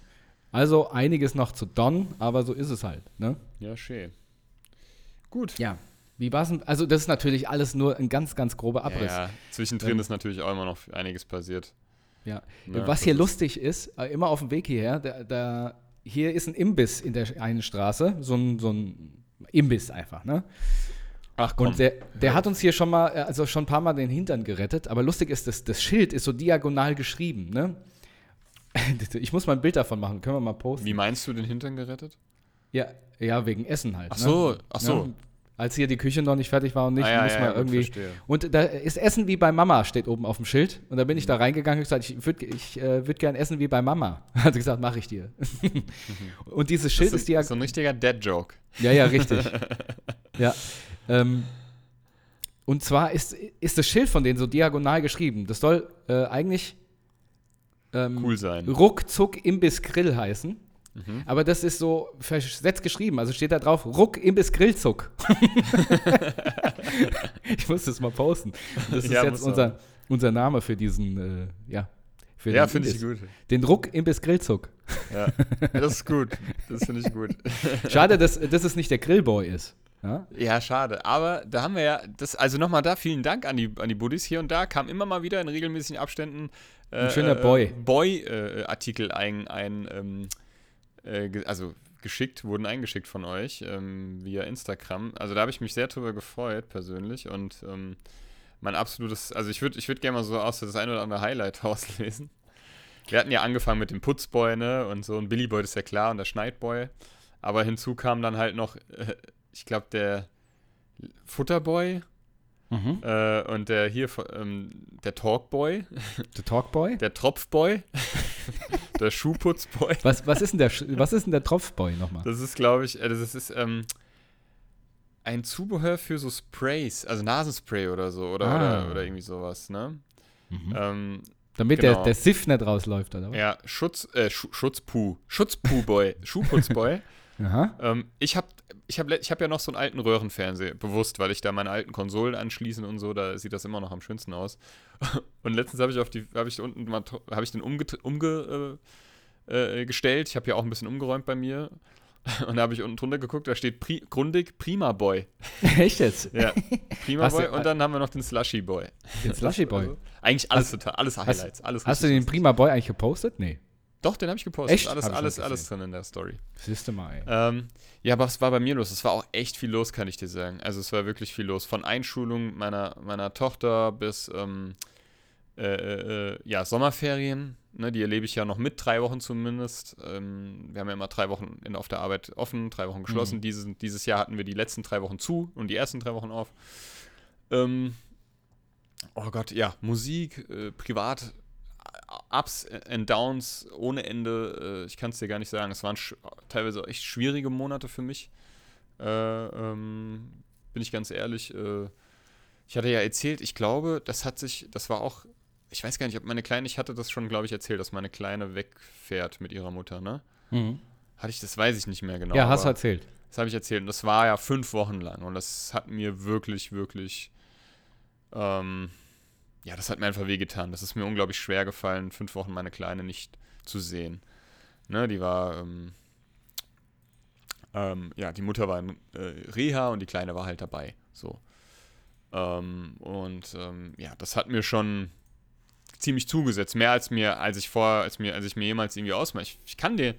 [SPEAKER 3] Also einiges noch zu don, aber so ist es halt. Ne?
[SPEAKER 2] Ja, schön. Gut.
[SPEAKER 3] Ja. Wie war's denn? Also, das ist natürlich alles nur ein ganz, ganz grober Abriss.
[SPEAKER 2] Ja, zwischendrin
[SPEAKER 3] Ähm,
[SPEAKER 2] ist natürlich auch immer noch einiges passiert.
[SPEAKER 3] Ja.
[SPEAKER 2] Ne,
[SPEAKER 3] Was hier lustig ist, äh, immer auf dem Weg hierher, da, da, hier ist ein Imbiss in der einen Straße, so ein, so ein Imbiss einfach, ne?
[SPEAKER 2] Ach komm.
[SPEAKER 3] Und der, der hat uns hier schon mal, äh, also schon ein paar Mal den Hintern gerettet, aber lustig ist, das, das Schild ist so diagonal geschrieben, ne? Ich muss mal ein Bild davon machen, können wir mal posten.
[SPEAKER 2] Wie meinst du den Hintern gerettet?
[SPEAKER 3] Ja, ja, wegen Essen halt.
[SPEAKER 2] Ach
[SPEAKER 3] ne?
[SPEAKER 2] so, ach so.
[SPEAKER 3] Als hier die Küche noch nicht fertig war und nicht,
[SPEAKER 2] Ah, ja,
[SPEAKER 3] muss
[SPEAKER 2] ja,
[SPEAKER 3] man
[SPEAKER 2] ja,
[SPEAKER 3] irgendwie.
[SPEAKER 2] verstehe.
[SPEAKER 3] Und da ist Essen wie bei Mama, steht oben auf dem Schild. Und da bin ich
[SPEAKER 2] Mhm.
[SPEAKER 3] da reingegangen und gesagt, ich würde ich, äh, würd gern essen wie bei Mama. Hat sie gesagt, mache ich dir. und dieses Schild
[SPEAKER 2] Mhm. Das
[SPEAKER 3] ist ja.
[SPEAKER 2] so ein richtiger Dead-Joke.
[SPEAKER 3] Ja, ja, richtig. ja. Ähm, und zwar ist, ist das Schild von denen so diagonal geschrieben. Das soll äh, eigentlich ähm,
[SPEAKER 2] Cool sein.
[SPEAKER 3] Ruckzuck Imbiss Grill heißen.
[SPEAKER 2] Mhm.
[SPEAKER 3] Aber das ist so versetzt geschrieben. Also steht da drauf Ruck Imbiss Grillzuck. ich muss das mal posten. Das ist
[SPEAKER 2] Ja,
[SPEAKER 3] jetzt unser, unser Name für diesen, äh, ja. Für
[SPEAKER 2] Ja, finde ich gut.
[SPEAKER 3] Den Ruck Imbiss Grillzuck.
[SPEAKER 2] Ja. Das ist gut. Das finde ich gut.
[SPEAKER 3] Schade, dass, dass es nicht der Grillboy ist. Ja?
[SPEAKER 2] Ja, schade. Aber da haben wir ja, das, also nochmal da, vielen Dank an die, an die Buddies. Hier und da kam immer mal wieder in regelmäßigen Abständen äh,
[SPEAKER 3] Ein schöner
[SPEAKER 2] äh,
[SPEAKER 3] Boy.
[SPEAKER 2] Boy-Artikel ein, ein ähm, äh, also geschickt, wurden eingeschickt von euch ähm, via Instagram. Also da habe ich mich sehr drüber gefreut, persönlich. Und ähm, mein absolutes, also ich würde ich würd gerne mal so aus das ein oder andere Highlight rauslesen. Wir hatten ja angefangen mit dem Putzboy, ne? Und so ein Billyboy, ist ja klar, und der Schneidboy. Aber hinzu kam dann halt noch, äh, ich glaube, der Futterboy
[SPEAKER 3] Mhm.
[SPEAKER 2] äh, und der hier, ähm, der Talkboy,
[SPEAKER 3] Der Talkboy?
[SPEAKER 2] der Tropfboy, der Schuhputzboy.
[SPEAKER 3] Was, was, ist denn der, Sch- was ist denn der Tropfboy nochmal?
[SPEAKER 2] Das ist, glaube ich, äh, das ist ähm, ein Zubehör für so Sprays, also Nasenspray oder so, oder,
[SPEAKER 3] Ah.
[SPEAKER 2] oder, oder irgendwie sowas, ne?
[SPEAKER 3] Mhm.
[SPEAKER 2] Ähm,
[SPEAKER 3] Damit
[SPEAKER 2] genau.
[SPEAKER 3] der, der Siff nicht rausläuft, oder was?
[SPEAKER 2] ja, Schutz, äh, Schu Schutzpuh, Schutzpuhboy, Schuhputzboy. Ähm, ich habe ich hab, ich hab ja noch so einen alten Röhrenfernseher, bewusst, weil ich da meine alten Konsolen anschließe und so, da sieht das immer noch am schönsten aus. Und letztens habe ich auf die, habe ich unten mal, habe ich den umgestellt, umge, äh, äh, ich habe ja auch ein bisschen umgeräumt bei mir. Und da habe ich unten drunter geguckt, da steht Pri Grundig Prima Boy.
[SPEAKER 3] Echt jetzt?
[SPEAKER 2] Ja, Prima
[SPEAKER 3] Hast
[SPEAKER 2] Boy.
[SPEAKER 3] du-
[SPEAKER 2] und dann haben wir noch den Slushy Boy.
[SPEAKER 3] Den Slushy Boy.
[SPEAKER 2] Also, eigentlich alles
[SPEAKER 3] Hast-
[SPEAKER 2] total, alles Highlights, alles
[SPEAKER 3] Hast du den. Prima Boy eigentlich gepostet? Nee.
[SPEAKER 2] Doch, den habe ich gepostet.
[SPEAKER 3] Echt?
[SPEAKER 2] Alles, alles, alles drin in der Story.
[SPEAKER 3] Siehst du mal, ey.
[SPEAKER 2] Ähm, ja, aber was war bei mir los? Es war auch echt viel los, kann ich dir sagen. Also es war wirklich viel los. Von Einschulung meiner, meiner Tochter bis ähm, äh, äh, äh, ja, Sommerferien. Ne, die erlebe ich ja noch mit, drei Wochen zumindest. Ähm, wir haben ja immer drei Wochen in, auf der Arbeit offen, drei Wochen geschlossen.
[SPEAKER 3] Mhm.
[SPEAKER 2] Dieses, dieses Jahr hatten wir die letzten drei Wochen zu und die ersten drei Wochen auf. Ähm, oh Gott, ja, Musik, äh, privat, Ups and Downs ohne Ende. Äh, ich kann es dir gar nicht sagen. Es waren teilweise echt schwierige Monate für mich. Äh, ähm, bin ich ganz ehrlich. Äh, ich hatte ja erzählt, ich glaube, das hat sich, das war auch, ich weiß gar nicht, ob meine Kleine, ich hatte das schon, glaube ich, erzählt, dass meine Kleine wegfährt mit ihrer Mutter, ne?
[SPEAKER 3] Mhm.
[SPEAKER 2] Hatte ich, das weiß ich nicht mehr genau.
[SPEAKER 3] ja, hast du erzählt.
[SPEAKER 2] das habe ich erzählt. Und das war ja fünf Wochen lang. Und das hat mir wirklich, wirklich. Ähm, ja, das hat mir einfach wehgetan. Das ist mir unglaublich schwer gefallen, fünf Wochen meine Kleine nicht zu sehen. Ne, die war. Ähm, ähm, ja, die Mutter war in äh, Reha und die Kleine war halt dabei. So. Ähm, und ähm, ja, das hat mir schon ziemlich zugesetzt. Mehr als mir, als ich vor, als mir, als ich mir jemals irgendwie ausmache. Ich, ich kann dir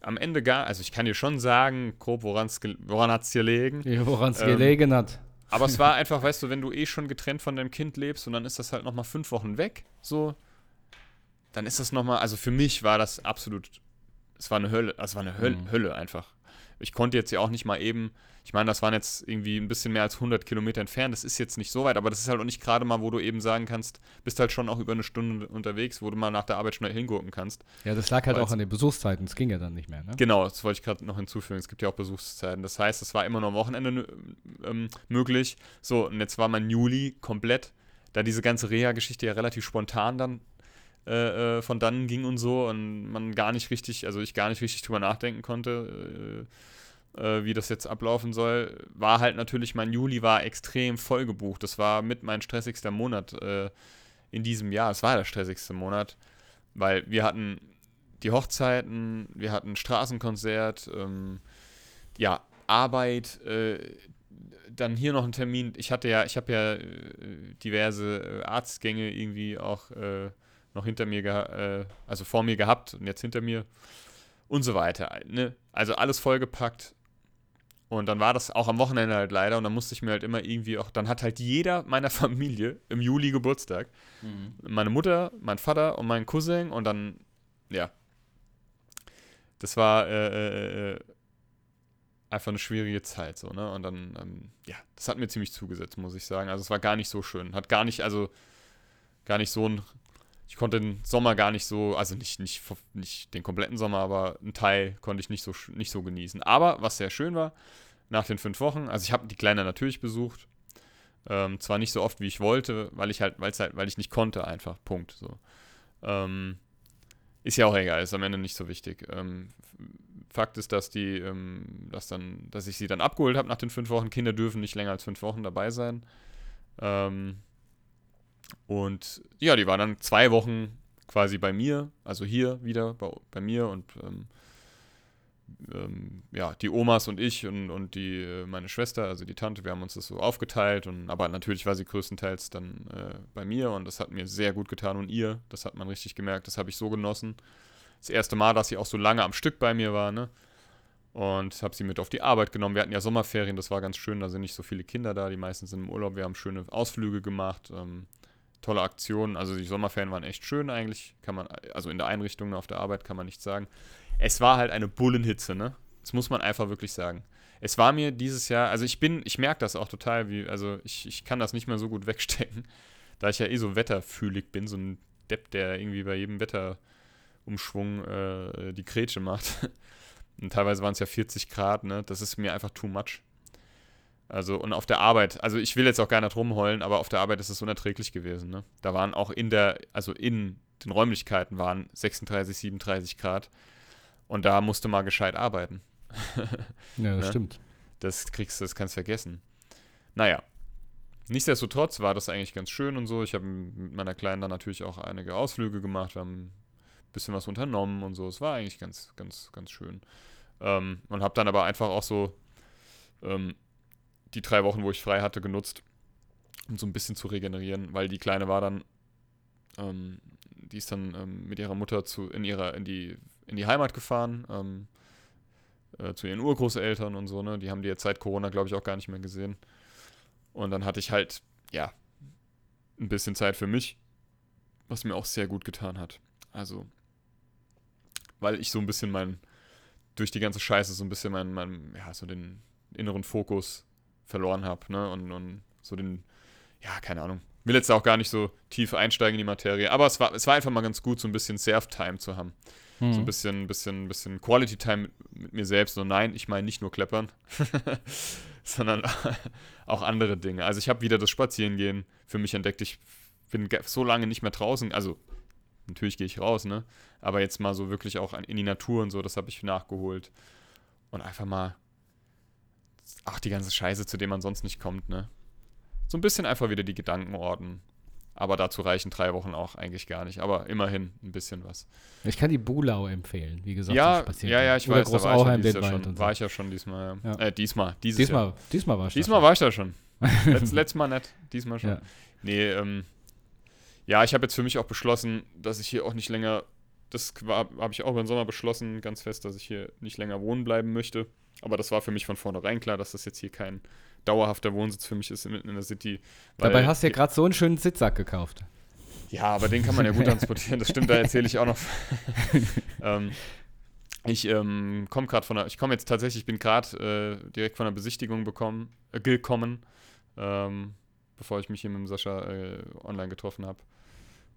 [SPEAKER 2] am Ende gar, also ich kann dir schon sagen, grob, woran's, woran hat es gelegen.
[SPEAKER 3] Ja, woran es ähm, gelegen hat.
[SPEAKER 2] Aber es war einfach, weißt du, wenn du eh schon getrennt von deinem Kind lebst und dann ist das halt nochmal fünf Wochen weg, so, dann ist das nochmal, also für mich war das absolut, es war eine Hölle, es war eine Hölle, mhm. Hölle einfach. Ich konnte jetzt ja auch nicht mal eben, ich meine, das waren jetzt irgendwie ein bisschen mehr als 100 Kilometer entfernt. Das ist jetzt nicht so weit, aber das ist halt auch nicht gerade mal, wo du eben sagen kannst, bist halt schon auch über eine Stunde unterwegs, wo du mal nach der Arbeit schnell hingucken kannst.
[SPEAKER 3] Ja, das lag halt Weil auch an den Besuchszeiten. Das ging ja dann nicht mehr, ne?
[SPEAKER 2] Genau, das wollte ich gerade noch hinzufügen. Es gibt ja auch Besuchszeiten. Das heißt, es war immer nur am Wochenende ähm, möglich. So, und jetzt war mein Juli komplett, da diese ganze Reha-Geschichte ja relativ spontan dann äh, äh, von dann ging und so und man gar nicht richtig, also ich gar nicht richtig drüber nachdenken konnte. Äh, äh, wie das jetzt ablaufen soll, war halt natürlich, mein Juli war extrem voll gebucht. Das war mit mein stressigster Monat äh, in diesem Jahr. Es war der stressigste Monat, weil wir hatten die Hochzeiten, wir hatten Straßenkonzert, ähm, ja, Arbeit, äh, dann hier noch ein Termin. Ich hatte ja, ich habe ja äh, diverse äh, Arztgänge irgendwie auch noch hinter mir, also vor mir gehabt und jetzt hinter mir und so weiter. Ne? Also alles vollgepackt und dann war das auch am Wochenende halt leider und dann musste ich mir halt immer irgendwie auch, dann hat halt jeder meiner Familie im Juli Geburtstag. Mhm. Meine Mutter, mein Vater und mein Cousin und dann, ja. Das war äh, äh, äh, einfach eine schwierige Zeit so, ne? Und dann, ähm, ja, das hat mir ziemlich zugesetzt, muss ich sagen. Also es war gar nicht so schön. Hat gar nicht, also gar nicht so ein ich konnte den Sommer gar nicht so, also nicht, nicht, nicht den kompletten Sommer, aber einen Teil konnte ich nicht so, nicht so genießen. Aber was sehr schön war, nach den fünf Wochen, also ich habe die Kleine natürlich besucht. Ähm, zwar nicht so oft, wie ich wollte, weil ich halt, halt, weil ich nicht konnte, einfach. Punkt. So. Ähm, ist ja auch egal, ist am Ende nicht so wichtig. Ähm, Fakt ist, dass die, ähm, dass dann, dass ich sie dann abgeholt habe nach den fünf Wochen. Kinder dürfen nicht länger als fünf Wochen dabei sein. Ähm, und ja, die war dann zwei Wochen quasi bei mir, also hier wieder bei, bei mir und ähm, ähm, ja, die Omas und ich und, und die, äh, meine Schwester, also die Tante, wir haben uns das so aufgeteilt und aber natürlich war sie größtenteils dann äh, bei mir und das hat mir sehr gut getan und ihr, das hat man richtig gemerkt, das habe ich so genossen. Das erste Mal, dass sie auch so lange am Stück bei mir war, ne? Und habe sie mit auf die Arbeit genommen. Wir hatten ja Sommerferien, das war ganz schön, da sind nicht so viele Kinder da, die meisten sind im Urlaub, wir haben schöne Ausflüge gemacht. Ähm, tolle Aktionen. Also die Sommerferien waren echt schön eigentlich. Kann man, also in der Einrichtung auf der Arbeit kann man nichts sagen. Es war halt eine Bullenhitze, ne? Das muss man einfach wirklich sagen. Es war mir dieses Jahr, also ich bin, ich merke das auch total, wie, also ich, ich kann das nicht mehr so gut wegstecken, da ich ja eh so wetterfühlig bin, so ein Depp, der irgendwie bei jedem Wetterumschwung äh, die Grätsche macht. Und teilweise waren es ja 40 Grad, ne? Das ist mir einfach too much. Also, und auf der Arbeit, also ich will jetzt auch gar nicht rumheulen, aber auf der Arbeit ist es unerträglich gewesen. Ne? Da waren auch in der, also in den Räumlichkeiten waren 36, 37 Grad. Und da musste mal gescheit arbeiten.
[SPEAKER 3] ja, das ne? stimmt.
[SPEAKER 2] Das kriegst du, das kannst du vergessen. Naja. Nichtsdestotrotz war das eigentlich ganz schön und so. Ich habe mit meiner Kleinen dann natürlich auch einige Ausflüge gemacht. Wir haben ein bisschen was unternommen und so. Es war eigentlich ganz, ganz, ganz schön. Ähm, und habe dann aber einfach auch so ähm, die drei Wochen, wo ich frei hatte, genutzt, um so ein bisschen zu regenerieren, weil die Kleine war dann, ähm, die ist dann ähm, mit ihrer Mutter zu, in, ihrer, in, die, in die Heimat gefahren, ähm, äh, zu ihren Urgroßeltern und so, ne? Die haben die jetzt seit Corona, glaube ich, auch gar nicht mehr gesehen. Und dann hatte ich halt, ja, ein bisschen Zeit für mich, was mir auch sehr gut getan hat. Also, weil ich so ein bisschen mein, durch die ganze Scheiße so ein bisschen mein, mein ja, so den inneren Fokus verloren habe, ne? Und, und so den, ja, keine Ahnung. Will jetzt auch gar nicht so tief einsteigen in die Materie, aber es war, es war einfach mal ganz gut, so ein bisschen Surf-Time zu haben. Mhm. So ein bisschen, bisschen, bisschen Quality-Time mit, mit, mir selbst. Und nein, ich meine nicht nur Kleppern, sondern auch andere Dinge. Also ich habe wieder das Spazierengehen für mich entdeckt. Ich bin so lange nicht mehr draußen, also natürlich gehe ich raus, ne? Aber jetzt mal so wirklich auch in die Natur und so, das habe ich nachgeholt. Und einfach mal ach, die ganze Scheiße, zu dem man sonst nicht kommt, ne? So ein bisschen einfach wieder die Gedanken ordnen. Aber dazu reichen drei Wochen auch eigentlich gar nicht. Aber immerhin ein bisschen was.
[SPEAKER 3] Ich kann die Bulau empfehlen, wie gesagt.
[SPEAKER 2] Ja, ja, ja, ich Oder weiß, da war, ich ja, schon, so. war ich ja schon diesmal. Ja. Äh, diesmal, dieses
[SPEAKER 3] diesmal,
[SPEAKER 2] Jahr.
[SPEAKER 3] Diesmal war
[SPEAKER 2] ich Diesmal da war ich da schon. Letzt, letztes Mal nicht, diesmal schon. Ja. Nee, ähm, ja, ich habe jetzt für mich auch beschlossen, dass ich hier auch nicht länger, das habe ich auch im Sommer beschlossen, ganz fest, dass ich hier nicht länger wohnen bleiben möchte. Aber das war für mich von vornherein klar, dass das jetzt hier kein dauerhafter Wohnsitz für mich ist mitten in der City.
[SPEAKER 3] Dabei hast du ja gerade so einen schönen Sitzsack gekauft.
[SPEAKER 2] Ja, aber den kann man ja gut transportieren. Das stimmt, da erzähle ich auch noch. ähm, ich ähm, komme gerade von der, ich komme jetzt tatsächlich, ich bin gerade äh, direkt von der Besichtigung bekommen, äh, gekommen, ähm, bevor ich mich hier mit dem Sascha äh, online getroffen habe.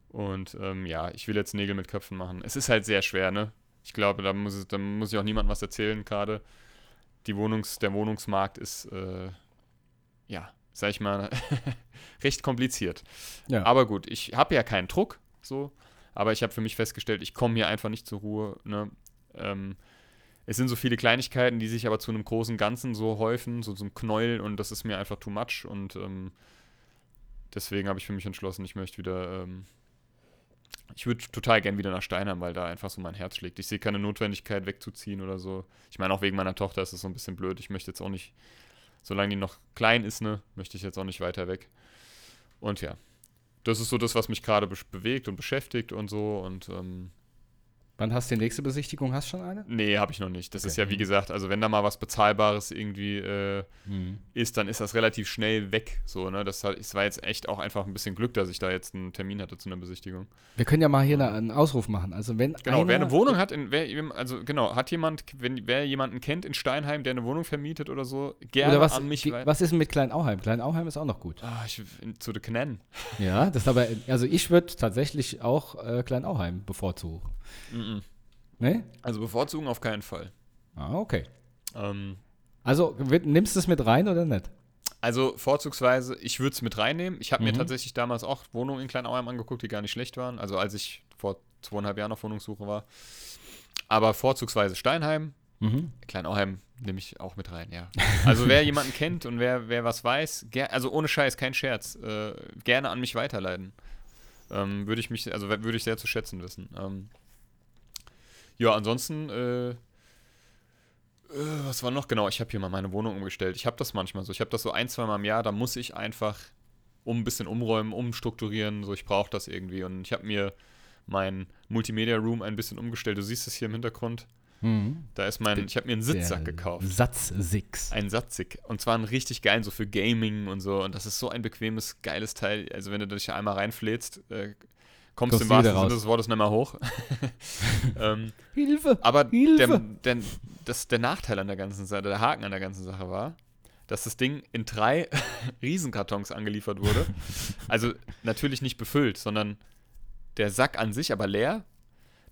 [SPEAKER 2] Und ähm, ja, ich will jetzt Nägel mit Köpfen machen. Es ist halt sehr schwer, ne? Ich glaube, da muss, da muss ich auch niemandem was erzählen gerade. Die Wohnungs, der Wohnungsmarkt ist, äh, ja, sag ich mal, recht kompliziert. Ja. Aber gut, ich habe ja keinen Druck, so. Aber ich habe für mich festgestellt, ich komme hier einfach nicht zur Ruhe. Ne? Ähm, es sind so viele Kleinigkeiten, die sich aber zu einem großen Ganzen so häufen, so zum Knäuel und das ist mir einfach too much und ähm, deswegen habe ich für mich entschlossen, ich möchte wieder, ähm, ich würde total gern wieder nach Steinheim, weil da einfach so mein Herz schlägt. Ich sehe keine Notwendigkeit wegzuziehen oder so. Ich meine, auch wegen meiner Tochter ist es so ein bisschen blöd. Ich möchte jetzt auch nicht solange die noch klein ist, ne, möchte ich jetzt auch nicht weiter weg. Und ja, das ist so das, was mich gerade be bewegt und beschäftigt und so. Und ähm,
[SPEAKER 3] Wann hast du die nächste Besichtigung? Hast du schon eine?
[SPEAKER 2] Nee, habe ich noch nicht. Das okay. ist ja, wie gesagt, also wenn da mal was Bezahlbares irgendwie äh, mhm. ist, dann ist das relativ schnell weg. So, ne? Das, das war jetzt echt auch einfach ein bisschen Glück, dass ich da jetzt einen Termin hatte zu einer Besichtigung.
[SPEAKER 3] Wir können ja mal hier einen Ausruf machen. Also wenn
[SPEAKER 2] genau, wer eine Wohnung hat, in, wer, also genau, hat jemand, wenn wer jemanden kennt in Steinheim, der eine Wohnung vermietet oder so, gerne oder
[SPEAKER 3] was,
[SPEAKER 2] an mich.
[SPEAKER 3] Die, was ist denn mit Kleinauheim? Kleinauheim ist auch noch gut.
[SPEAKER 2] Ah, ich, zu der Knennen.
[SPEAKER 3] Ja, das aber, also ich würde tatsächlich auch äh, Kleinauheim bevorzugen.
[SPEAKER 2] Mhm. Nee? Also bevorzugen auf keinen Fall.
[SPEAKER 3] Ah, okay. Ähm, also nimmst du es mit rein oder nicht?
[SPEAKER 2] Also vorzugsweise, ich würde es mit reinnehmen. Ich habe mhm. mir tatsächlich damals auch Wohnungen in Kleinauheim angeguckt, die gar nicht schlecht waren. Also als ich vor zweieinhalb Jahren auf Wohnungssuche war. Aber vorzugsweise Steinheim. Mhm. Kleinauheim nehme ich auch mit rein, ja. Also wer jemanden kennt und wer, wer was weiß, also ohne Scheiß, kein Scherz, äh, gerne an mich weiterleiten. Ähm, würde ich mich, also würde ich sehr zu schätzen wissen. Ähm, ja, ansonsten, äh, äh, was war noch? Genau, ich habe hier mal meine Wohnung umgestellt. Ich habe das manchmal so. Ich habe das so ein, zwei Mal im Jahr, da muss ich einfach um ein bisschen umräumen, umstrukturieren. So, ich brauche das irgendwie. Und ich habe mir mein Multimedia Room ein bisschen umgestellt. Du siehst es hier im Hintergrund. Mhm. Da ist mein, ich habe mir einen Sitzsack gekauft.
[SPEAKER 3] Satzsix.
[SPEAKER 2] Ein Satzig. Und zwar einen richtig geilen, so für Gaming und so. Und das ist so ein bequemes, geiles Teil. Also, wenn du dich einmal reinflätst, äh, kommst du im wahrsten Sinne des Wortes nicht mehr hoch. ähm, Hilfe! Aber Hilfe. Der, der, das, der Nachteil an der ganzen Sache, der Haken an der ganzen Sache war, dass das Ding in drei Riesenkartons angeliefert wurde. Also natürlich nicht befüllt, sondern der Sack an sich aber leer.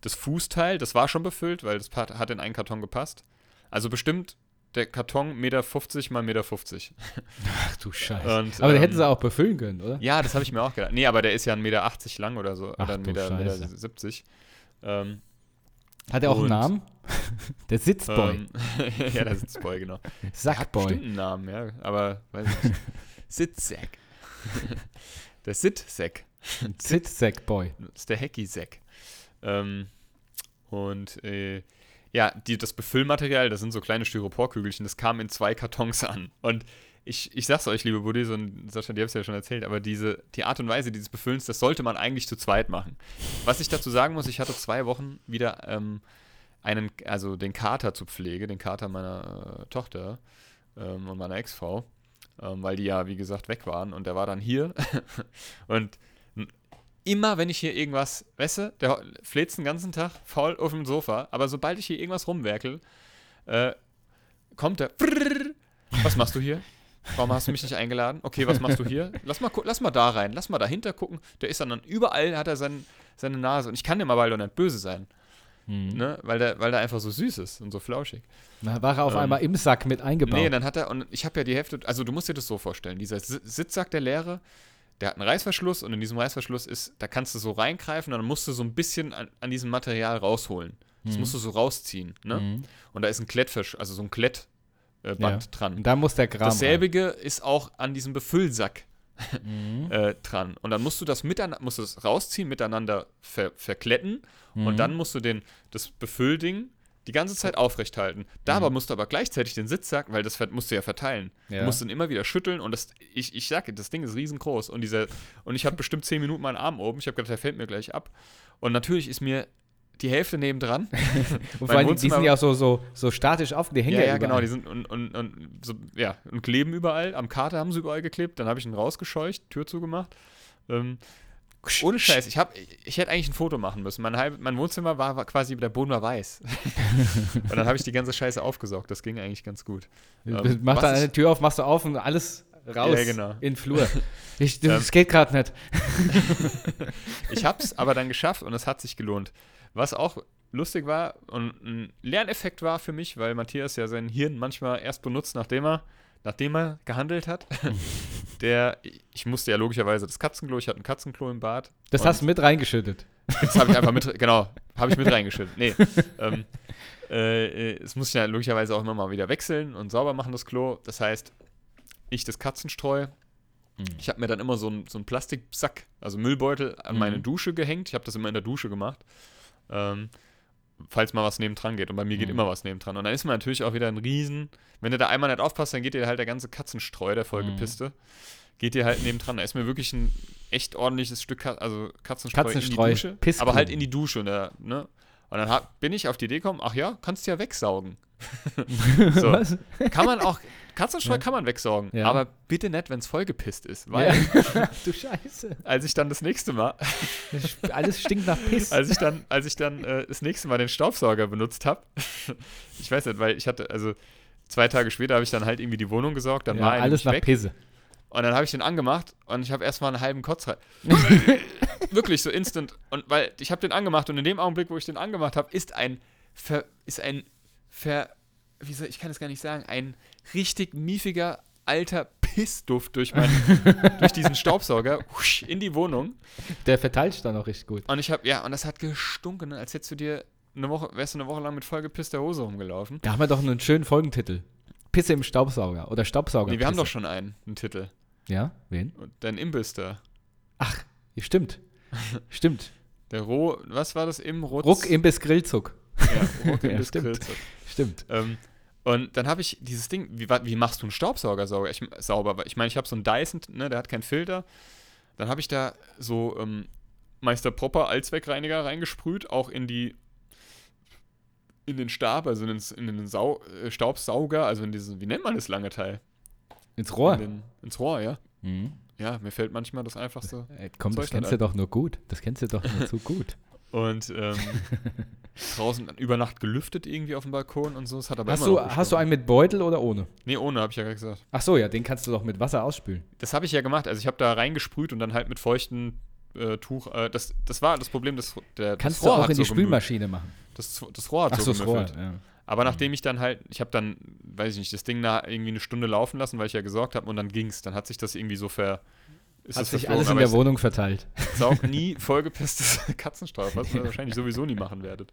[SPEAKER 2] Das Fußteil, das war schon befüllt, weil das hat in einen Karton gepasst. Also bestimmt der Karton Meter 50 mal Meter 50.
[SPEAKER 3] Ach du Scheiße. Und, aber ähm, den hätten sie auch befüllen können, oder?
[SPEAKER 2] Ja, das habe ich mir auch gedacht. Nee, aber der ist ja 1,80 Meter lang oder so. Ach, oder 1,70 Meter, Meter 70. Ähm,
[SPEAKER 3] Hat er auch einen Namen? der Sitzboy. Ähm,
[SPEAKER 2] ja, der Sitzboy, genau.
[SPEAKER 3] Sackboy.
[SPEAKER 2] Hat einen Namen, ja. Aber, weiß ich nicht. Sitzsack. der Sitzsack.
[SPEAKER 3] Sitzsack-Boy.
[SPEAKER 2] Das ist der Hacky-Sack. Ähm, und äh, ja, die, das Befüllmaterial, das sind so kleine Styroporkügelchen, das kam in zwei Kartons an. Und ich, ich sag's euch, liebe Buddies und Sascha, die hab's ja schon erzählt, aber diese, die Art und Weise dieses Befüllens, das sollte man eigentlich zu zweit machen. Was ich dazu sagen muss, ich hatte zwei Wochen wieder ähm, einen, also den Kater zur Pflege, den Kater meiner äh, Tochter ähm, und meiner Ex-Frau, ähm, weil die ja, wie gesagt, weg waren und der war dann hier und immer, wenn ich hier irgendwas, weißt du, der fleht den ganzen Tag faul auf dem Sofa, aber sobald ich hier irgendwas rumwerkel, äh, kommt der. Was machst du hier? Warum hast du mich nicht eingeladen? Okay, was machst du hier? Lass mal, lass mal da rein, lass mal dahinter gucken. Der ist dann, dann überall, hat er sein, seine Nase. Und ich kann dem aber doch nicht böse sein. Mhm. Ne? Weil, der, weil der einfach so süß ist und so flauschig.
[SPEAKER 3] Na, war er auf ähm, einmal im Sack mit eingebaut. Nee,
[SPEAKER 2] dann hat er, und ich habe ja die Hälfte, also du musst dir das so vorstellen, dieser Sitzsack der Leere, der hat einen Reißverschluss und in diesem Reißverschluss ist, da kannst du so reingreifen und dann musst du so ein bisschen an, an diesem Material rausholen. Das mhm. musst du so rausziehen. Ne? Mhm. Und da ist ein Klettversch, also so ein Klettband äh, ja. dran. Und
[SPEAKER 3] da muss der Kram.
[SPEAKER 2] Dasselbige rein. ist auch an diesem Befüllsack mhm. äh, dran. Und dann musst du das miteinander, musst du das rausziehen, miteinander ver verkletten und mhm. dann musst du den, das Befüllding die ganze Zeit aufrecht halten. Dabei musst du aber gleichzeitig den Sitzsack, weil das musst du ja verteilen.
[SPEAKER 3] Ja.
[SPEAKER 2] Du musst ihn immer wieder schütteln und das, ich, ich sag dir, das Ding ist riesengroß. Und, dieser, und ich habe bestimmt zehn Minuten meinen Arm oben. Ich habe gedacht, der fällt mir gleich ab. Und natürlich ist mir die Hälfte nebendran.
[SPEAKER 3] Und vor allem, die sind ja auch so, so, so statisch offen, die hängen
[SPEAKER 2] ja,
[SPEAKER 3] ja,
[SPEAKER 2] ja, genau, die sind und, und, und, so, ja, und kleben überall. Am Kater haben sie überall geklebt. Dann habe ich ihn rausgescheucht, Tür zugemacht. Ähm, ohne Scheiß, ich, hab, ich hätte eigentlich ein Foto machen müssen. Mein, halb, mein Wohnzimmer war, war quasi, der Boden war weiß. und dann habe ich die ganze Scheiße aufgesaugt. Das ging eigentlich ganz gut. Ähm,
[SPEAKER 3] Mach dann eine Tür auf, machst du auf und alles raus
[SPEAKER 2] Ja, genau.
[SPEAKER 3] in den Flur. Ich,
[SPEAKER 2] Ähm.
[SPEAKER 3] das geht gerade nicht.
[SPEAKER 2] Ich habe es aber dann geschafft und es hat sich gelohnt. Was auch lustig war und ein Lerneffekt war für mich, weil Matthias ja sein Hirn manchmal erst benutzt, nachdem er, nachdem er gehandelt hat. Der, ich musste ja logischerweise das Katzenklo, ich hatte ein Katzenklo im Bad.
[SPEAKER 3] Das hast du mit reingeschüttet.
[SPEAKER 2] Das habe ich einfach mit, genau, habe ich mit reingeschüttet. Nee, ähm, äh, äh, es muss ich ja logischerweise auch immer mal wieder wechseln und sauber machen, das Klo. Das heißt, ich das Katzenstreu. Ich habe mir dann immer so einen so einen Plastiksack, also Müllbeutel, an meine
[SPEAKER 3] Mhm.
[SPEAKER 2] Dusche gehängt. Ich habe das immer in der Dusche gemacht. Ähm, falls mal was nebendran geht. Und bei mir geht
[SPEAKER 3] Mhm.
[SPEAKER 2] immer was nebendran. Und dann ist man natürlich auch wieder ein Riesen. Wenn du da einmal nicht aufpasst, dann geht dir halt der ganze Katzenstreu, der
[SPEAKER 3] Mhm.
[SPEAKER 2] vollgepisste, geht dir halt nebendran. Da ist mir wirklich ein echt ordentliches Stück Ka also Katzenstreu,
[SPEAKER 3] Katzenstreu,
[SPEAKER 2] in die Dusche.
[SPEAKER 3] Pissklo.
[SPEAKER 2] Aber halt in die Dusche. Und, da, ne? Und dann hab, bin ich auf die Idee gekommen, ach ja, kannst du ja wegsaugen. So.
[SPEAKER 3] Was?
[SPEAKER 2] Kann man auch, Katzenstreu
[SPEAKER 3] Ja.
[SPEAKER 2] kann man wegsaugen.
[SPEAKER 3] Ja.
[SPEAKER 2] Aber bitte nicht, wenn es vollgepisst ist. Weil,
[SPEAKER 3] Ja. du Scheiße.
[SPEAKER 2] als ich dann das nächste Mal,
[SPEAKER 3] Alles stinkt nach Piss.
[SPEAKER 2] als ich dann, als ich dann äh, das nächste Mal den Staubsauger benutzt habe, ich weiß nicht, weil ich hatte, also zwei Tage später habe ich dann halt irgendwie die Wohnung gesaugt, dann
[SPEAKER 3] ja,
[SPEAKER 2] war
[SPEAKER 3] alles nach
[SPEAKER 2] weg
[SPEAKER 3] Pisse.
[SPEAKER 2] Und dann habe ich den angemacht und ich habe erstmal einen halben Kotz rein. Wirklich so instant. Und weil ich habe den angemacht und in dem Augenblick, wo ich den angemacht habe, ist ein ver, ist ein ver, wie soll ich kann es gar nicht sagen, ein richtig miefiger alter Pissduft durch meinen, durch diesen Staubsauger husch, in die Wohnung.
[SPEAKER 3] Der verteilt sich dann auch richtig gut.
[SPEAKER 2] Und ich habe, ja, und das hat gestunken, ne, als hättest du dir eine Woche, wärst du eine Woche lang mit vollgepisster Hose rumgelaufen.
[SPEAKER 3] Da haben wir doch einen schönen Folgentitel. Pisse im Staubsauger oder Staubsauger.
[SPEAKER 2] Nee, wir haben doch schon einen, einen Titel.
[SPEAKER 3] Ja, wen?
[SPEAKER 2] Und dein Imbiss da.
[SPEAKER 3] Ach, stimmt. stimmt.
[SPEAKER 2] Der Roh, was war das? Im Rutz?
[SPEAKER 3] Ruck, Imbiss, Grillzuck.
[SPEAKER 2] Ja, Ruck
[SPEAKER 3] Ja,
[SPEAKER 2] Imbiss
[SPEAKER 3] stimmt.
[SPEAKER 2] Grillzuck.
[SPEAKER 3] Stimmt.
[SPEAKER 2] Ähm, und dann habe ich dieses Ding, wie, wie machst du einen Staubsauger sauber? Ich, sauber? Ich meine, ich habe so einen Dyson, ne, der hat keinen Filter. Dann habe ich da so ähm, Meister Propper Allzweckreiniger reingesprüht, auch in die in den Stab, also in den, in den Sau, äh, Staubsauger, also in diesen, wie nennt man das lange Teil?
[SPEAKER 3] Ins Rohr.
[SPEAKER 2] In den, ins Rohr, ja.
[SPEAKER 3] Mhm.
[SPEAKER 2] Ja, mir fällt manchmal das einfachste.
[SPEAKER 3] Äh, komm,
[SPEAKER 2] Zeug
[SPEAKER 3] das kennst
[SPEAKER 2] nicht
[SPEAKER 3] du doch nur gut. Das kennst du doch nur zu gut.
[SPEAKER 2] Und ähm, draußen über Nacht gelüftet irgendwie auf dem Balkon und so. Hat aber
[SPEAKER 3] Hast du, hast du einen mit Beutel oder ohne?
[SPEAKER 2] Nee, ohne, habe ich ja gerade gesagt.
[SPEAKER 3] Ach so, ja, den kannst du doch mit Wasser ausspülen.
[SPEAKER 2] Das habe ich ja gemacht. Also ich habe da reingesprüht und dann halt mit feuchtem äh, Tuch. Äh, das, das war das Problem, das, der,
[SPEAKER 3] Kannst
[SPEAKER 2] das
[SPEAKER 3] du
[SPEAKER 2] Rohr
[SPEAKER 3] auch
[SPEAKER 2] hat
[SPEAKER 3] in die
[SPEAKER 2] so.
[SPEAKER 3] Spülmaschine machen.
[SPEAKER 2] Das, das Rohr hat
[SPEAKER 3] Ach
[SPEAKER 2] so,
[SPEAKER 3] so, das Rohr. Ja.
[SPEAKER 2] Aber nachdem ich dann halt, ich habe dann, weiß ich nicht, das Ding da irgendwie eine Stunde laufen lassen, weil ich ja gesorgt habe und dann ging's. Dann hat sich das irgendwie so ver. Ist
[SPEAKER 3] Hat sich alles in der Wohnung verteilt.
[SPEAKER 2] saug nie vollgepisstes Katzenstreu, was ihr wahrscheinlich sowieso nie machen werdet.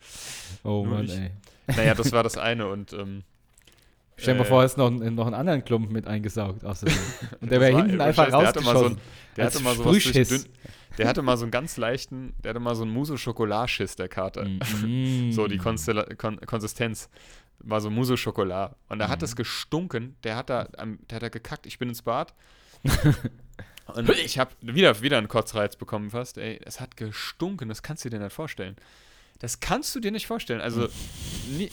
[SPEAKER 3] Oh
[SPEAKER 2] Nur
[SPEAKER 3] Mann,
[SPEAKER 2] ich.
[SPEAKER 3] ey.
[SPEAKER 2] Naja, das war das eine und ähm,
[SPEAKER 3] Stell dir mal
[SPEAKER 2] Äh,
[SPEAKER 3] vor, hast noch, einen- noch einen anderen Klumpen mit eingesaugt. Aus der und der wäre
[SPEAKER 2] war-
[SPEAKER 3] hinten einfach
[SPEAKER 2] Scheiß, der hatte mal so ein-
[SPEAKER 3] rausgeschossen.
[SPEAKER 2] Der hatte mal sowas durch
[SPEAKER 3] Sprühschiss.
[SPEAKER 2] dünn, Der hatte mal so einen ganz leichten, der hatte mal so einen Mousse-Schokolad-Schiss, der Kater.
[SPEAKER 3] Mm.
[SPEAKER 2] So die Konstella Kon Konsistenz war so Mousse-Schokolad. Und da
[SPEAKER 3] Mhm.
[SPEAKER 2] hat es gestunken. Der hat da, am- der hat da gekackt. Ich bin ins Bad. Und ich habe wieder, wieder einen Kotzreiz bekommen fast. Ey, es hat gestunken. Das kannst du dir nicht vorstellen. Das kannst du dir nicht vorstellen. Also, nie,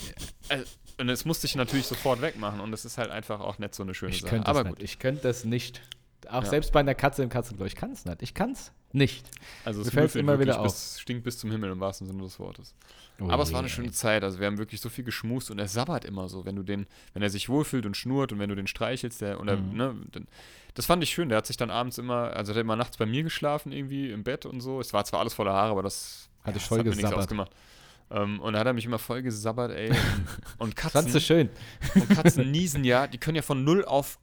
[SPEAKER 2] also und das musste ich natürlich sofort wegmachen. Und das ist halt einfach auch nicht so eine schöne
[SPEAKER 3] Ich
[SPEAKER 2] Sache. Aber
[SPEAKER 3] nicht.
[SPEAKER 2] gut.
[SPEAKER 3] Ich könnte das nicht. Auch
[SPEAKER 2] Ja.
[SPEAKER 3] selbst bei einer Katze im Katzenklo. Ich kann es nicht. Ich kann es nicht.
[SPEAKER 2] Also es müffelt
[SPEAKER 3] immer wieder
[SPEAKER 2] wirklich bis, stinkt bis zum Himmel im wahrsten Sinne des Wortes.
[SPEAKER 3] Oh
[SPEAKER 2] Aber es war eine schöne. Zeit. Also wir haben wirklich so viel geschmust und er sabbert immer so, wenn du den, wenn er sich wohlfühlt und schnurrt und wenn du den streichelst, der, oder,
[SPEAKER 3] Mhm.
[SPEAKER 2] ne, das fand ich schön. Der hat sich dann abends immer, also der hat immer nachts bei mir geschlafen, irgendwie im Bett und so. Es war zwar alles voller Haare, aber das
[SPEAKER 3] Hat dich
[SPEAKER 2] das
[SPEAKER 3] voll
[SPEAKER 2] hat mir nichts ausgemacht. Ähm, und da hat er mich immer voll gesabbert, ey. Und, und
[SPEAKER 3] Fandst
[SPEAKER 2] Katzen,
[SPEAKER 3] du schön?
[SPEAKER 2] und Katzen niesen ja, die können ja von 0 auf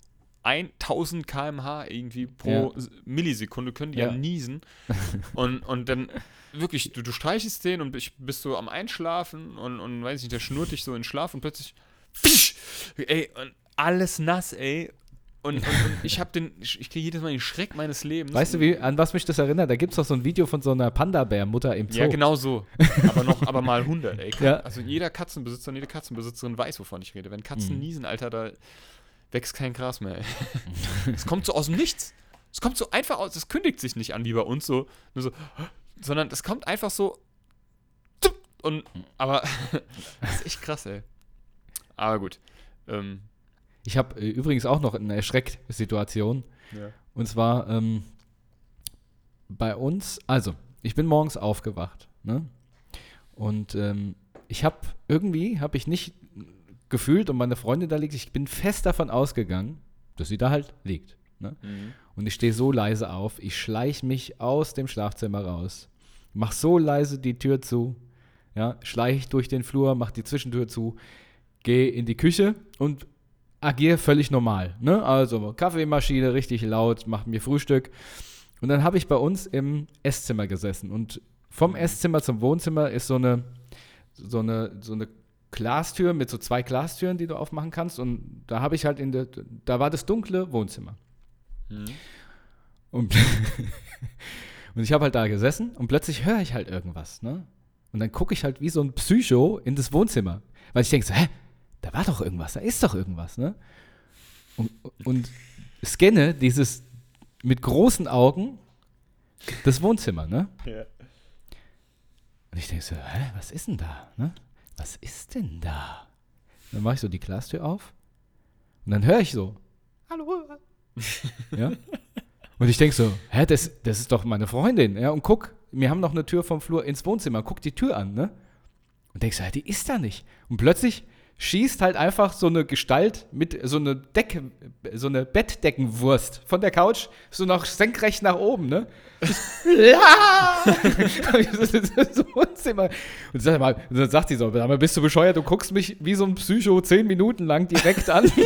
[SPEAKER 2] 1000 km/h irgendwie pro
[SPEAKER 3] Ja.
[SPEAKER 2] Millisekunde können die ja,
[SPEAKER 3] Ja.
[SPEAKER 2] niesen. Und, und dann wirklich, du, du streichelst den und bist, bist so am Einschlafen und, und weiß nicht, der schnurrt dich so in den Schlaf und plötzlich, pfisch, ey, und alles nass, ey. Und, und, und ich habe den, ich kriege jedes Mal den Schreck meines Lebens.
[SPEAKER 3] Weißt du, wie, an was mich das erinnert? Da gibt es doch so ein Video von so einer Panda-Bär-Mutter im Zoo.
[SPEAKER 2] Ja, genau so. aber noch, aber mal 100, ey.
[SPEAKER 3] Ja.
[SPEAKER 2] Also jeder Katzenbesitzer und jede Katzenbesitzerin weiß, wovon ich rede. Wenn Katzen
[SPEAKER 3] Mhm.
[SPEAKER 2] niesen, Alter, da wächst kein Gras mehr, ey. Es kommt so aus dem Nichts. Es kommt so einfach aus, es kündigt sich nicht an wie bei uns so, so, sondern es kommt einfach so und, aber, das ist echt krass, ey. Aber gut. Ähm,
[SPEAKER 3] Ich habe äh, übrigens auch noch eine Erschrecksituation.
[SPEAKER 2] ja.
[SPEAKER 3] Und zwar ähm, bei uns, also ich bin morgens aufgewacht, ne? Und ähm, ich habe irgendwie, habe ich nicht gefühlt und meine Freundin da liegt, ich bin fest davon ausgegangen, dass sie da halt liegt. Ne?
[SPEAKER 2] Mhm.
[SPEAKER 3] Und ich stehe so leise auf, ich schleiche mich aus dem Schlafzimmer raus, mach so leise die Tür zu, ja, schleiche durch den Flur, mach die Zwischentür zu, gehe in die Küche und agiere völlig normal. Ne? Also Kaffeemaschine richtig laut, mach mir Frühstück. Und dann habe ich bei uns im Esszimmer gesessen und vom Esszimmer zum Wohnzimmer ist so eine, so eine, so eine Glastür mit so zwei Glastüren, die du aufmachen kannst. Und da habe ich halt in der, da war das dunkle Wohnzimmer.
[SPEAKER 2] Mhm.
[SPEAKER 3] Und, und ich habe halt da gesessen und plötzlich höre ich halt irgendwas, ne? Und dann gucke ich halt wie so ein Psycho in das Wohnzimmer. Weil ich denke so, hä? Da war doch irgendwas, da ist doch irgendwas, ne? Und, und scanne dieses mit großen Augen das Wohnzimmer, ne?
[SPEAKER 2] Ja.
[SPEAKER 3] Und ich denke so, hä, was ist denn da, ne? Was ist denn da? Dann mache ich so die Glastür auf und dann höre ich so, hallo. ja? Und ich denke so, hä, das, das ist doch meine Freundin, ja? Und guck, wir haben noch eine Tür vom Flur ins Wohnzimmer, guck die Tür an, ne? Und denkst so, hä, die ist da nicht. Und plötzlich schießt halt einfach so eine Gestalt mit so eine Decke, so eine Bettdeckenwurst von der Couch so noch senkrecht nach oben, ne? Ja! das Wohnzimmer. Und, sag mal, und dann sagt sie so, mal, bist du bescheuert, du guckst mich wie so ein Psycho zehn Minuten lang direkt an.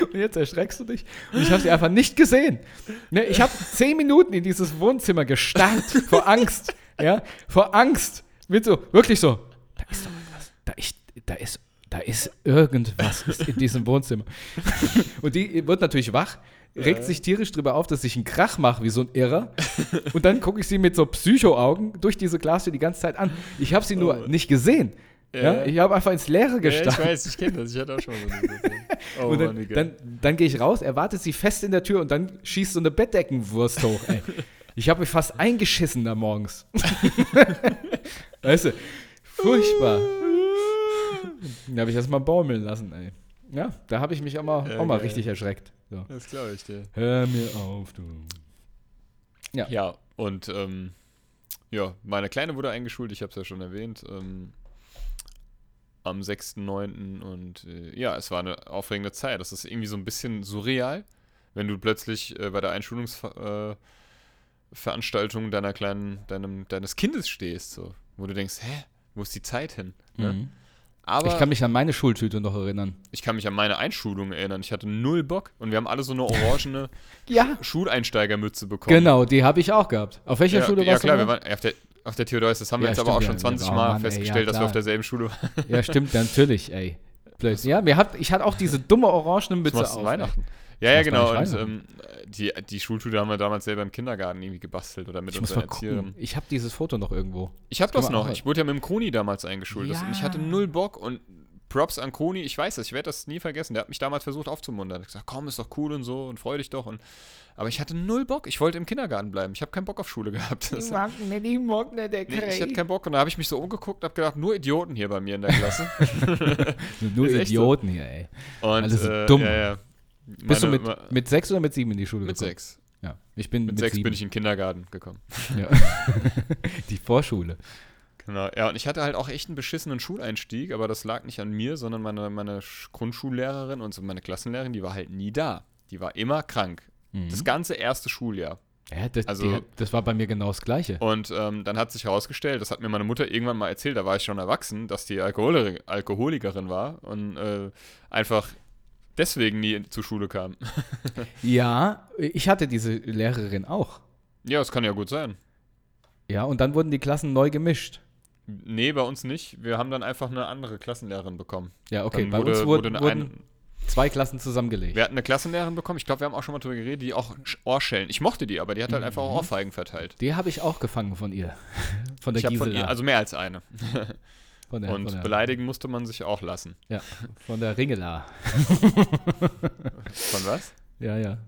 [SPEAKER 3] Und jetzt erschreckst du dich. Und ich habe sie einfach nicht gesehen. Ne, ich habe zehn Minuten in dieses Wohnzimmer gestarrt vor Angst. Ja, vor Angst. Mit so, wirklich so, da ist doch irgendwas. Da ist, da ist, irgendwas ist in diesem Wohnzimmer. Und die wird natürlich wach, regt sich tierisch drüber auf, dass ich einen Krach mache wie so ein Irrer. Und dann gucke ich sie mit so Psycho-Augen durch diese Glastür die ganze Zeit an. Ich habe sie nur
[SPEAKER 2] Oh.
[SPEAKER 3] nicht gesehen. Ja,
[SPEAKER 2] Ja.
[SPEAKER 3] ich habe einfach ins Leere
[SPEAKER 2] Ja, ich weiß, ich kenne das. Ich hatte auch schon mal so eine. Oh
[SPEAKER 3] und dann, dann, dann gehe ich raus, er wartet sie fest in der Tür und dann schießt so eine Bettdeckenwurst hoch, ey. Ich habe mich fast eingeschissen da morgens. weißt du, furchtbar. Da habe ich erst mal baumeln lassen, ey. Ja, da habe ich mich auch mal,
[SPEAKER 2] Ja,
[SPEAKER 3] auch mal
[SPEAKER 2] geil.
[SPEAKER 3] richtig erschreckt. So.
[SPEAKER 2] Das glaube ich dir.
[SPEAKER 3] Hör mir auf, du. Ja.
[SPEAKER 2] Ja, und ähm, ja, meine Kleine wurde eingeschult, ich habe es ja schon erwähnt, ähm, am 6.9. Und äh, ja, es war eine aufregende Zeit. Das ist irgendwie so ein bisschen surreal, wenn du plötzlich äh, bei der Einschulungsveranstaltung äh, deiner kleinen, deinem, deines Kindes stehst, so, wo du denkst, hä, wo ist die Zeit hin? Ne? Aber
[SPEAKER 3] Ich kann mich an meine Schultüte noch erinnern.
[SPEAKER 2] ich kann mich an meine Einschulung erinnern. Ich hatte null Bock und wir haben alle so eine orangene
[SPEAKER 3] Ja.
[SPEAKER 2] Schuleinsteigermütze bekommen.
[SPEAKER 3] Genau, die habe ich auch gehabt. Auf welcher
[SPEAKER 2] ja,
[SPEAKER 3] Schule
[SPEAKER 2] ja
[SPEAKER 3] warst
[SPEAKER 2] klar,
[SPEAKER 3] du?
[SPEAKER 2] wir
[SPEAKER 3] noch?
[SPEAKER 2] waren ja, auf der, auf der Theodorus, das haben wir
[SPEAKER 3] Ja,
[SPEAKER 2] jetzt aber auch schon
[SPEAKER 3] ja.
[SPEAKER 2] 20
[SPEAKER 3] Oh
[SPEAKER 2] Mal
[SPEAKER 3] Mann, ey,
[SPEAKER 2] festgestellt,
[SPEAKER 3] ja,
[SPEAKER 2] dass wir auf
[SPEAKER 3] klar.
[SPEAKER 2] derselben Schule waren.
[SPEAKER 3] Ja, stimmt, natürlich, ey. Blöd. Ja, wir habt, ich hatte auch diese dumme orangene
[SPEAKER 2] Das
[SPEAKER 3] Mütze
[SPEAKER 2] du
[SPEAKER 3] auf.
[SPEAKER 2] Weihnachten. Ja, ja, genau. Und ähm, die, die Schultüte haben wir damals selber im Kindergarten irgendwie gebastelt oder mit
[SPEAKER 3] Ich muss
[SPEAKER 2] unseren Erzieherinnen.
[SPEAKER 3] Ich habe dieses Foto noch irgendwo.
[SPEAKER 2] Ich habe das
[SPEAKER 3] man
[SPEAKER 2] noch.
[SPEAKER 3] auch-
[SPEAKER 2] Ich wurde ja mit dem Kroni damals eingeschult. Das- Und ich hatte
[SPEAKER 3] Ja.
[SPEAKER 2] null Bock und Props an Kroni. Ich weiß das, ich werde das nie vergessen. Der hat mich damals versucht aufzumuntern. Er hat gesagt, komm, ist doch cool und so und freu dich doch. Und, aber ich hatte null Bock. Ich wollte im Kindergarten bleiben. Ich habe keinen Bock auf Schule gehabt. Das,
[SPEAKER 3] mag nicht, ich mag nicht, der
[SPEAKER 2] nee, ich hatte keinen Bock. Und da habe ich mich so umgeguckt und habe gedacht, nur Idioten hier bei mir in der Klasse.
[SPEAKER 3] Nur
[SPEAKER 2] echt so.
[SPEAKER 3] Idioten hier, ey.
[SPEAKER 2] Und,
[SPEAKER 3] Alle so
[SPEAKER 2] äh,
[SPEAKER 3] dumm.
[SPEAKER 2] Ja, ja.
[SPEAKER 3] Bist
[SPEAKER 2] Meine-
[SPEAKER 3] du mit, mit sechs oder mit sieben in die Schule
[SPEAKER 2] mit
[SPEAKER 3] gekommen?
[SPEAKER 2] sechs.
[SPEAKER 3] Ja, ich bin
[SPEAKER 2] Mit,
[SPEAKER 3] mit,
[SPEAKER 2] sechs
[SPEAKER 3] sieben.
[SPEAKER 2] bin ich in den Kindergarten gekommen.
[SPEAKER 3] Ja. die Vorschule.
[SPEAKER 2] Genau, ja, und ich hatte halt auch echt einen beschissenen Schuleinstieg, aber das lag nicht an mir, sondern meine, meine Sch- Grundschullehrerin und so meine Klassenlehrerin, die war halt nie da. Die war immer krank. Das ganze erste Schuljahr.
[SPEAKER 3] Ja, das,
[SPEAKER 2] Also-
[SPEAKER 3] die, das war bei mir genau das Gleiche.
[SPEAKER 2] Und ähm, dann hat sich herausgestellt, das hat mir meine Mutter irgendwann mal erzählt, da war ich schon erwachsen, dass die Alkoholi Alkoholikerin war und äh, einfach deswegen nie zur Schule kam.
[SPEAKER 3] Ja, ich hatte diese Lehrerin auch.
[SPEAKER 2] ja, das kann ja gut sein.
[SPEAKER 3] Ja, und dann wurden die Klassen neu gemischt.
[SPEAKER 2] Nee, bei uns nicht. Wir haben dann einfach eine andere Klassenlehrerin bekommen.
[SPEAKER 3] Ja, okay,
[SPEAKER 2] dann
[SPEAKER 3] bei
[SPEAKER 2] wurde,
[SPEAKER 3] uns
[SPEAKER 2] wurde
[SPEAKER 3] wurden,
[SPEAKER 2] eine
[SPEAKER 3] wurden Zwei Klassen zusammengelegt.
[SPEAKER 2] Wir hatten eine Klassenlehrerin bekommen, ich glaube, wir haben auch schon mal drüber geredet, die auch Ohrschellen. Ich mochte die, aber die hat halt einfach auch Ohrfeigen verteilt.
[SPEAKER 3] Die habe ich auch gefangen von ihr. Von der
[SPEAKER 2] Ich habe von
[SPEAKER 3] Gisela.
[SPEAKER 2] ihr, also mehr als eine.
[SPEAKER 3] von der,
[SPEAKER 2] Und
[SPEAKER 3] von der,
[SPEAKER 2] beleidigen musste man sich auch lassen.
[SPEAKER 3] Ja, von der Ringela.
[SPEAKER 2] Von was?
[SPEAKER 3] Ja, ja.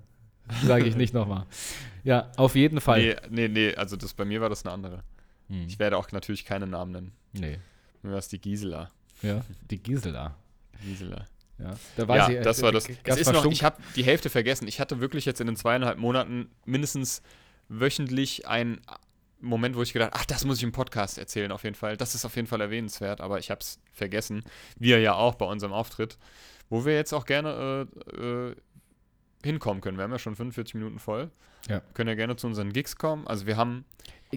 [SPEAKER 3] Sage ich nicht nochmal. Ja, auf jeden Fall.
[SPEAKER 2] Nee, nee, nee, also das, bei mir war das eine andere.
[SPEAKER 3] Hm.
[SPEAKER 2] Ich werde auch natürlich keine Namen nennen.
[SPEAKER 3] Nee.
[SPEAKER 2] Mir war es die Gisela.
[SPEAKER 3] Ja, die Gisela.
[SPEAKER 2] Gisela.
[SPEAKER 3] Ja, da
[SPEAKER 2] ja,
[SPEAKER 3] ich, äh,
[SPEAKER 2] das war das. Es ist noch, ich habe die Hälfte vergessen. Ich hatte wirklich jetzt in den zweieinhalb Monaten mindestens wöchentlich einen Moment, wo ich gedacht ach, das muss ich im Podcast erzählen, auf jeden Fall. Das ist auf jeden Fall erwähnenswert, aber ich habe es vergessen. Wir ja auch bei unserem Auftritt, wo wir jetzt auch gerne äh, äh, hinkommen können. Wir haben ja schon 45 Minuten voll.
[SPEAKER 3] Ja.
[SPEAKER 2] Können ja gerne zu unseren Gigs kommen. Also wir haben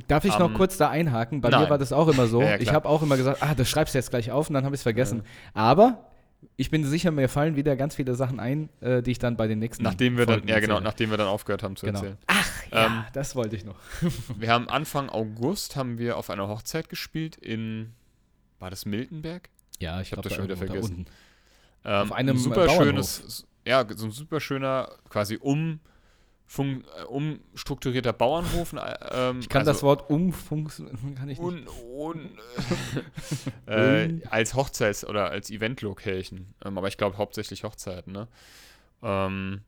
[SPEAKER 3] Darf ich noch
[SPEAKER 2] Am-
[SPEAKER 3] kurz da einhaken? Bei
[SPEAKER 2] Nein.
[SPEAKER 3] mir war das auch immer so.
[SPEAKER 2] Ja, ja,
[SPEAKER 3] ich habe auch immer gesagt, ah, das schreibst du jetzt gleich auf und dann habe ich es vergessen. Aber ich bin sicher, mir fallen wieder ganz viele Sachen ein, äh, die ich dann bei den nächsten
[SPEAKER 2] Nachdem wir dann, ja genau,
[SPEAKER 3] erzähle.
[SPEAKER 2] nachdem wir dann aufgehört haben zu
[SPEAKER 3] Genau.
[SPEAKER 2] erzählen.
[SPEAKER 3] Ach, ja,
[SPEAKER 2] Ähm,
[SPEAKER 3] das wollte ich noch.
[SPEAKER 2] Wir haben Anfang August haben wir auf einer Hochzeit gespielt in, war das Miltenberg?
[SPEAKER 3] Ja, ich,
[SPEAKER 2] hab
[SPEAKER 3] glaub,
[SPEAKER 2] das
[SPEAKER 3] da
[SPEAKER 2] schon wieder vergessen. Ähm,
[SPEAKER 3] Auf einem,
[SPEAKER 2] ein
[SPEAKER 3] äh,
[SPEAKER 2] super
[SPEAKER 3] Bauernhof.
[SPEAKER 2] schönes, ja, so ein super schöner, quasi um, umstrukturierter Bauernhof. Ähm,
[SPEAKER 3] Ich kann
[SPEAKER 2] also
[SPEAKER 3] das Wort umfunktionieren, kann ich nicht.
[SPEAKER 2] un, un, äh,
[SPEAKER 3] Un-
[SPEAKER 2] als Hochzeits- oder als Event-Location. Ähm, aber ich glaube hauptsächlich Hochzeiten, ne? Ähm,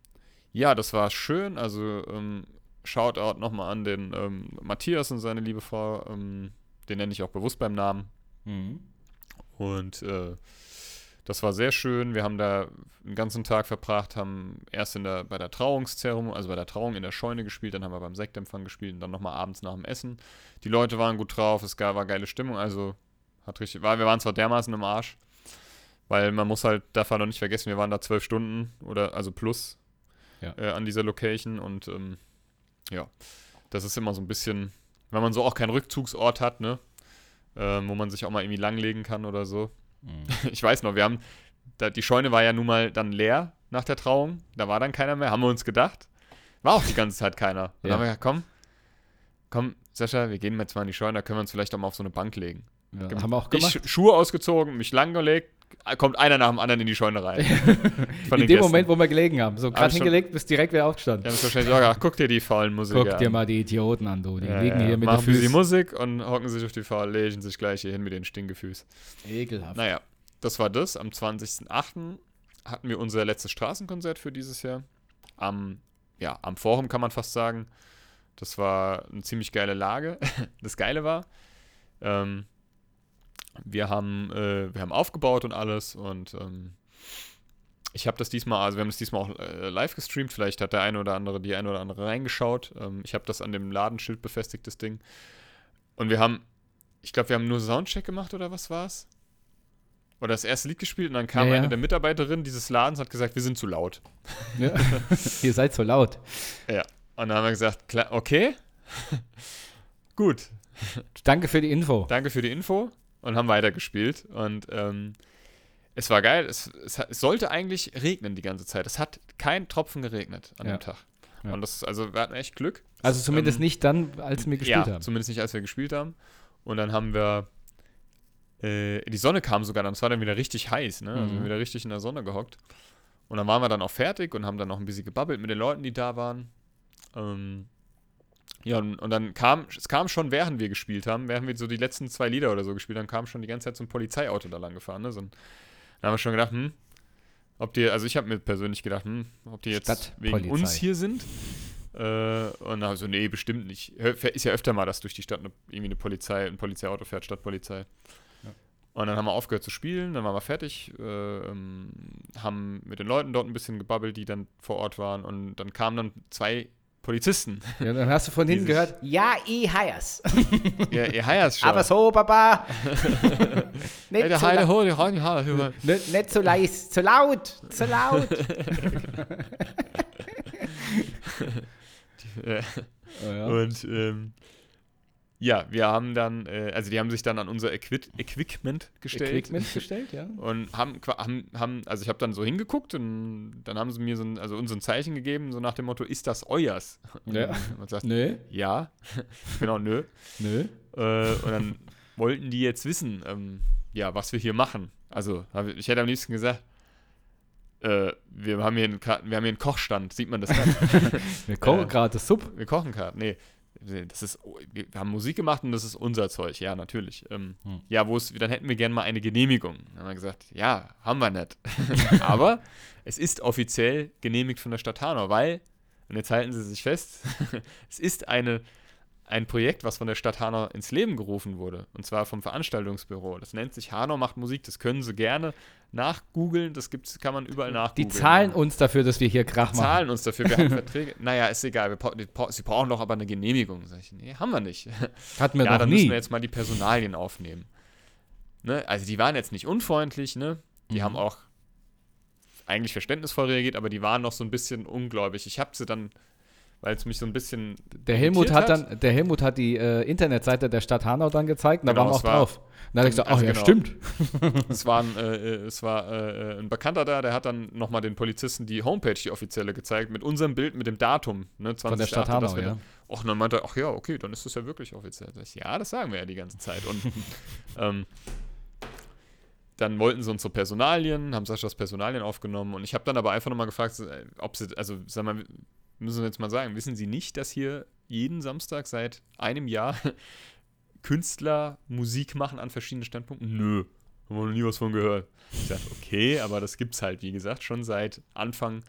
[SPEAKER 2] ja, das war schön. Also ähm, Shoutout nochmal an den ähm, Matthias und seine liebe Frau. Ähm, den nenne ich auch bewusst beim Namen.
[SPEAKER 3] Mhm.
[SPEAKER 2] Und äh, das war sehr schön. Wir haben da einen ganzen Tag verbracht, haben erst in der, bei der Trauungszeremonie, also bei der Trauung in der Scheune gespielt, dann haben wir beim Sektempfang gespielt und dann nochmal abends nach dem Essen. Die Leute waren gut drauf, es gab, war geile Stimmung, also hat richtig, war, wir waren zwar dermaßen im Arsch, weil man muss halt davon noch nicht vergessen, wir waren da zwölf Stunden oder also plus
[SPEAKER 3] Ja.
[SPEAKER 2] äh, an dieser Location und ähm, ja, das ist immer so ein bisschen, wenn man so auch keinen Rückzugsort hat, ne, ähm, wo man sich auch mal irgendwie langlegen kann oder so.
[SPEAKER 3] Mhm.
[SPEAKER 2] Ich weiß noch, wir haben, da, die Scheune war ja nun mal dann leer nach der Trauung. Da war dann keiner mehr, haben wir uns gedacht. War auch die ganze Zeit keiner. Dann
[SPEAKER 3] Ja.
[SPEAKER 2] haben wir gesagt, komm, komm, Sascha, wir gehen jetzt mal in die Scheune, da können wir uns vielleicht auch mal auf so eine Bank legen.
[SPEAKER 3] Ja, haben wir auch
[SPEAKER 2] Ich
[SPEAKER 3] gemacht.
[SPEAKER 2] Sch- Schuhe ausgezogen, mich langgelegt, kommt einer nach dem anderen in die Scheune rein. Von
[SPEAKER 3] In dem
[SPEAKER 2] den
[SPEAKER 3] Moment, wo wir gelegen haben. So gerade hingelegt, bist direkt wieder aufgestanden.
[SPEAKER 2] Die haben wahrscheinlich gedacht, guck dir die faulen Musiker
[SPEAKER 3] Guck dir mal die Idioten an, du. Die
[SPEAKER 2] Ja,
[SPEAKER 3] liegen
[SPEAKER 2] ja,
[SPEAKER 3] hier mit
[SPEAKER 2] machen
[SPEAKER 3] den
[SPEAKER 2] sie die
[SPEAKER 3] Füßen.
[SPEAKER 2] Musik und hocken sich auf die Faul, legen sich gleich hier hin mit den Stinkefüß.
[SPEAKER 3] Ekelhaft.
[SPEAKER 2] Naja, das war das. Am 20.08. hatten wir unser letztes Straßenkonzert für dieses Jahr. Am, ja, am Forum kann man fast sagen. Das war eine ziemlich geile Lage. Das Geile war, ähm, wir, haben, äh, wir haben aufgebaut und alles und ähm, ich habe das diesmal, also wir haben das diesmal auch äh, live gestreamt. Vielleicht hat der eine oder andere, die eine oder andere reingeschaut. Ähm, ich habe das an dem Ladenschild befestigt, das Ding. Und wir haben, ich glaube, wir haben nur Soundcheck gemacht oder was war's? Oder das erste Lied gespielt und dann kam
[SPEAKER 3] Ja, ja.
[SPEAKER 2] eine der Mitarbeiterinnen dieses Ladens hat gesagt, wir sind zu laut.
[SPEAKER 3] Ja. Ihr seid so laut.
[SPEAKER 2] Und dann haben wir gesagt, klar, okay, gut,
[SPEAKER 3] Danke für die Info.
[SPEAKER 2] danke für die Info und haben weitergespielt. Und ähm, es war geil. Es, es, es sollte eigentlich regnen die ganze Zeit. Es hat kein Tropfen geregnet an
[SPEAKER 3] Ja.
[SPEAKER 2] dem Tag.
[SPEAKER 3] Ja.
[SPEAKER 2] Und das, also wir hatten echt Glück.
[SPEAKER 3] Also zumindest
[SPEAKER 2] Ähm,
[SPEAKER 3] nicht dann, als wir gespielt
[SPEAKER 2] ja,
[SPEAKER 3] haben.
[SPEAKER 2] zumindest nicht, als wir gespielt haben. Und dann haben wir, äh, die Sonne kam sogar dann, es war dann wieder richtig heiß, ne? Also wir
[SPEAKER 3] Mhm.
[SPEAKER 2] wieder richtig in der Sonne gehockt. Und dann waren wir dann auch fertig und haben dann noch ein bisschen gebabbelt mit den Leuten, die da waren. Ähm, ja, und, und dann kam, es kam schon, während wir gespielt haben, während wir so die letzten zwei Lieder oder so gespielt haben, kam schon die ganze Zeit so ein Polizeiauto da lang gefahren. Ne? So ein, dann haben wir schon gedacht, hm, ob die, also ich habe mir persönlich gedacht, hm, ob die jetzt wegen uns hier sind. Äh, und dann so, nee, bestimmt nicht. Ist ja öfter mal, dass durch die Stadt eine, irgendwie eine Polizei, ein Polizeiauto fährt, Stadtpolizei.
[SPEAKER 3] Ja.
[SPEAKER 2] Und dann haben wir aufgehört zu spielen, dann waren wir fertig, äh, ähm, haben mit den Leuten dort ein bisschen gebabbelt, die dann vor Ort waren. Und dann kamen dann zwei Polizisten.
[SPEAKER 3] Ja, dann hast du von hinten gehört, ja, ich heiers.
[SPEAKER 2] ja, ihr heiers schon.
[SPEAKER 3] Aber so, Papa. nicht,
[SPEAKER 2] Ey, der
[SPEAKER 3] so
[SPEAKER 2] Heide, die Heide,
[SPEAKER 3] nicht, nicht so leis, zu laut, zu laut.
[SPEAKER 2] Ja.
[SPEAKER 3] Oh, ja.
[SPEAKER 2] Und ähm, ja, wir haben dann, äh, also die haben sich dann an unser Equip Equipment gestellt.
[SPEAKER 3] Equipment gestellt, ja.
[SPEAKER 2] Und haben, haben, haben also ich habe dann so hingeguckt und dann haben sie mir so ein, also uns so ein Zeichen gegeben, so nach dem Motto, ist das euers? Und
[SPEAKER 3] Ja.
[SPEAKER 2] wir gesagt,
[SPEAKER 3] Nö,
[SPEAKER 2] ja, genau, nö.
[SPEAKER 3] nö.
[SPEAKER 2] Äh, und dann wollten die jetzt wissen, ähm, ja, was wir hier machen. Also, ich hätte am liebsten gesagt, äh, wir, haben hier einen, wir haben hier einen Kochstand, sieht man das
[SPEAKER 3] gerade? wir kochen äh, gerade das Sub.
[SPEAKER 2] Wir kochen gerade, nee. Das ist, wir haben Musik gemacht und das ist unser Zeug, ja, natürlich. Ähm, hm. Ja, wo es, dann hätten wir gerne mal eine Genehmigung. Dann haben wir gesagt, ja, haben wir nicht. Aber es ist offiziell genehmigt von der Stadt Hanau, weil, und jetzt halten Sie sich fest, es ist eine ein Projekt, was von der Stadt Hanau ins Leben gerufen wurde. Und zwar vom Veranstaltungsbüro. Das nennt sich Hanau macht Musik. Das können Sie gerne nachgoogeln. Das gibt's, kann man überall nachgoogeln.
[SPEAKER 3] Die zahlen uns dafür, dass wir hier Krach
[SPEAKER 2] die
[SPEAKER 3] machen.
[SPEAKER 2] zahlen uns dafür. Wir haben Verträge. naja, ist egal. Wir, Sie brauchen doch aber eine Genehmigung. Sag ich, nee, haben wir nicht.
[SPEAKER 3] Hatten wir
[SPEAKER 2] ja,
[SPEAKER 3] noch
[SPEAKER 2] dann
[SPEAKER 3] nie.
[SPEAKER 2] müssen wir jetzt mal die Personalien aufnehmen. Ne? Also die waren jetzt nicht unfreundlich. Ne? Die mhm. haben auch eigentlich verständnisvoll reagiert, aber die waren noch so ein bisschen ungläubig. Ich habe sie dann weil es mich so ein bisschen.
[SPEAKER 3] Der Helmut hat, hat, dann, der Helmut hat die äh, Internetseite der Stadt Hanau dann gezeigt und genau, da waren wir auch war, drauf. Und dann habe ich gesagt, ach also ja, genau. stimmt.
[SPEAKER 2] es war, ein, äh, äh, es war äh, ein Bekannter da, der hat dann nochmal den Polizisten die Homepage, die offizielle, gezeigt, mit unserem Bild, mit dem Datum, ne, 20.
[SPEAKER 3] Von der Stadt Hanau, ja.
[SPEAKER 2] Och, und dann meinte er, ach ja, okay, dann ist das ja wirklich offiziell. Ich, ja, das sagen wir ja die ganze Zeit. Und ähm, dann wollten sie unsere Personalien, haben Saschas Personalien aufgenommen und ich habe dann aber einfach nochmal gefragt, äh, ob sie, also sag mal, müssen wir jetzt mal sagen, wissen Sie nicht, dass hier jeden Samstag seit einem Jahr Künstler Musik machen an verschiedenen Standpunkten? Nö, haben wir noch nie was von gehört. Ich dachte, okay, aber das gibt es halt, wie gesagt, schon seit Anfang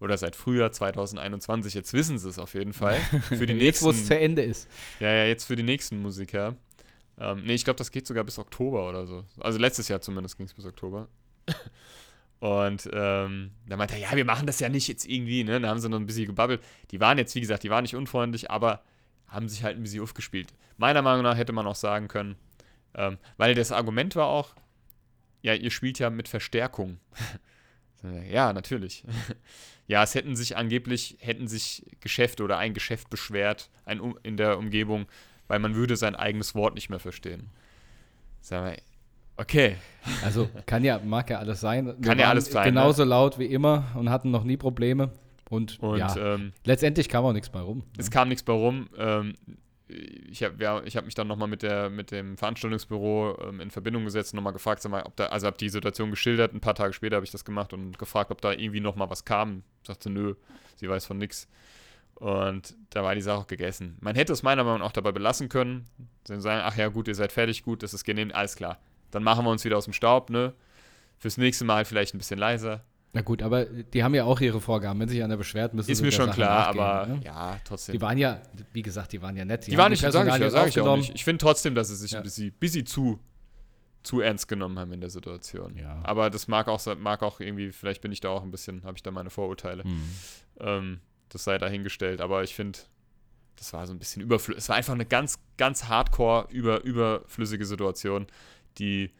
[SPEAKER 2] oder seit Frühjahr 2021. Jetzt wissen sie es auf jeden Fall.
[SPEAKER 3] Für die jetzt, wo es zu Ende ist.
[SPEAKER 2] Ja, ja, jetzt für die nächsten Musiker. Ähm, nee, ich glaube, das geht sogar bis Oktober oder so. Also letztes Jahr zumindest ging es bis Oktober. Und ähm, dann meinte er, ja, wir machen das ja nicht jetzt irgendwie, ne? Dann haben sie noch ein bisschen gebabbelt. Die waren jetzt, wie gesagt, die waren nicht unfreundlich, aber haben sich halt ein bisschen aufgespielt. Meiner Meinung nach hätte man auch sagen können, ähm, weil das Argument war auch, ja, ihr spielt ja mit Verstärkung. ja, natürlich. ja, es hätten sich angeblich, hätten sich Geschäfte oder ein Geschäft beschwert ein, in der Umgebung, weil man würde sein eigenes Wort nicht mehr verstehen. Sagen wir, Okay.
[SPEAKER 3] Also kann ja, mag ja alles sein.
[SPEAKER 2] Kann ja alles sein.
[SPEAKER 3] Genauso ne? laut wie immer und hatten noch nie Probleme. Und, und ja, ähm, letztendlich kam auch nichts bei rum.
[SPEAKER 2] Es kam nichts bei rum. Ähm, ich habe ja, hab mich dann nochmal mit, mit dem Veranstaltungsbüro ähm, in Verbindung gesetzt und nochmal gefragt, mal, ob da, also habe die Situation geschildert, ein paar Tage später habe ich das gemacht und gefragt, ob da irgendwie nochmal was kam. Sagte, nö, sie weiß von nichts. Und da war die Sache auch gegessen. Man hätte es meiner Meinung nach auch dabei belassen können. Sie sagen, ach ja, gut, ihr seid fertig, gut, das ist genehmigt, alles klar dann machen wir uns wieder aus dem Staub, ne? Fürs nächste Mal vielleicht ein bisschen leiser.
[SPEAKER 3] Na gut, aber die haben ja auch ihre Vorgaben. Wenn sich einer beschwert, müssen
[SPEAKER 2] Ist
[SPEAKER 3] sie
[SPEAKER 2] mir schon klar, aber ne? ja, trotzdem.
[SPEAKER 3] Die waren ja, wie gesagt, die waren ja nett.
[SPEAKER 2] Die, die waren nicht, sag ich, ja, sag ich auch nicht. Ich finde trotzdem, dass sie sich ja. ein bisschen, bisschen zu, zu ernst genommen haben in der Situation.
[SPEAKER 3] Ja.
[SPEAKER 2] Aber das mag auch, mag auch irgendwie, vielleicht bin ich da auch ein bisschen, habe ich da meine Vorurteile. Mhm. Ähm, das sei dahingestellt, aber ich finde, das war so ein bisschen überflüssig. Es war einfach eine ganz, ganz hardcore, über, überflüssige Situation, die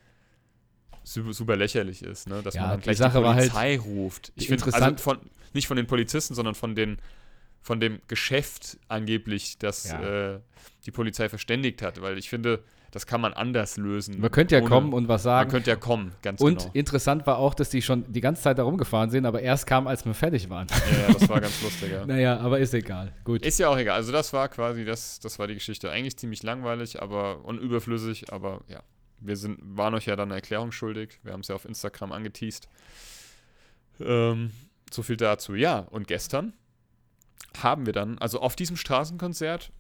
[SPEAKER 2] super, super lächerlich ist, ne? dass
[SPEAKER 3] ja,
[SPEAKER 2] man dann
[SPEAKER 3] gleich die, die
[SPEAKER 2] halt Polizei
[SPEAKER 3] halt
[SPEAKER 2] ruft. Ich finde also von, nicht von den Polizisten, sondern von den von dem Geschäft angeblich, das ja. äh, die Polizei verständigt hat, weil ich finde, das kann man anders lösen.
[SPEAKER 3] Man könnte ja kommen und was sagen.
[SPEAKER 2] Man könnte ja kommen, ganz
[SPEAKER 3] und
[SPEAKER 2] genau.
[SPEAKER 3] Und interessant war auch, dass die schon die ganze Zeit da rumgefahren sind, aber erst kam, als wir fertig waren.
[SPEAKER 2] Ja, ja das war ganz lustig, ja.
[SPEAKER 3] naja, aber ist egal. Gut.
[SPEAKER 2] Ist ja auch egal. Also das war quasi, das, das war die Geschichte. Eigentlich ziemlich langweilig, aber und überflüssig, aber ja wir sind, waren euch ja dann eine Erklärung schuldig. Wir haben es ja auf Instagram angeteased. Ähm, so viel dazu. Ja, und gestern haben wir dann, also auf diesem Straßenkonzert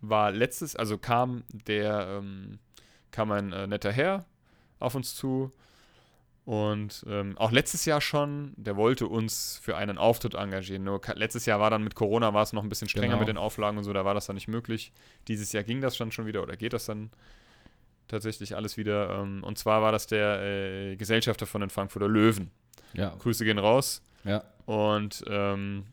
[SPEAKER 2] war letztes, also kam der, ähm, kam ein äh, netter Herr auf uns zu und ähm, auch letztes Jahr schon, der wollte uns für einen Auftritt engagieren. Nur letztes Jahr war dann mit Corona war es noch ein bisschen strenger genau. mit den Auflagen und so, da war das dann nicht möglich. Dieses Jahr ging das dann schon wieder oder geht das dann tatsächlich alles wieder. Ähm, und zwar war das der äh, Gesellschafter von den Frankfurter Löwen.
[SPEAKER 3] Ja.
[SPEAKER 2] Grüße gehen raus.
[SPEAKER 3] Ja.
[SPEAKER 2] Und ähm,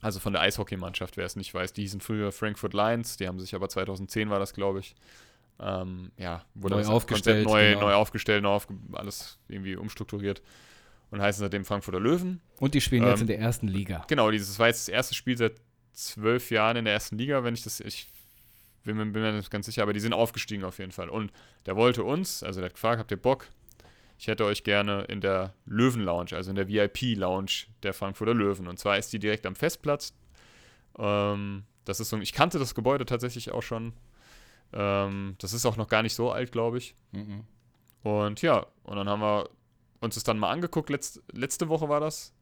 [SPEAKER 2] also von der Eishockeymannschaft, wer es nicht weiß, die hießen früher Frankfurt Lions, die haben sich aber 2010 war das, glaube ich. Ähm, ja,
[SPEAKER 3] wurde neu aufgestellt,
[SPEAKER 2] neu, genau. neu aufgestellt, neu aufge alles irgendwie umstrukturiert und heißen seitdem Frankfurter Löwen.
[SPEAKER 3] Und die spielen ähm, jetzt in der ersten Liga.
[SPEAKER 2] Genau, dieses war jetzt das erste Spiel seit zwölf Jahren in der ersten Liga, wenn ich das, ich bin, bin mir nicht ganz sicher, aber die sind aufgestiegen auf jeden Fall. Und der wollte uns, also der hat gefragt, habt ihr Bock? Ich hätte euch gerne in der Löwen-Lounge, also in der VIP-Lounge der Frankfurter Löwen. Und zwar ist die direkt am Festplatz. Ähm, das ist so, ich kannte das Gebäude tatsächlich auch schon. Ähm, das ist auch noch gar nicht so alt, glaube ich. Mhm. Und ja, und dann haben wir uns das dann mal angeguckt. Letz, letzte Woche war das.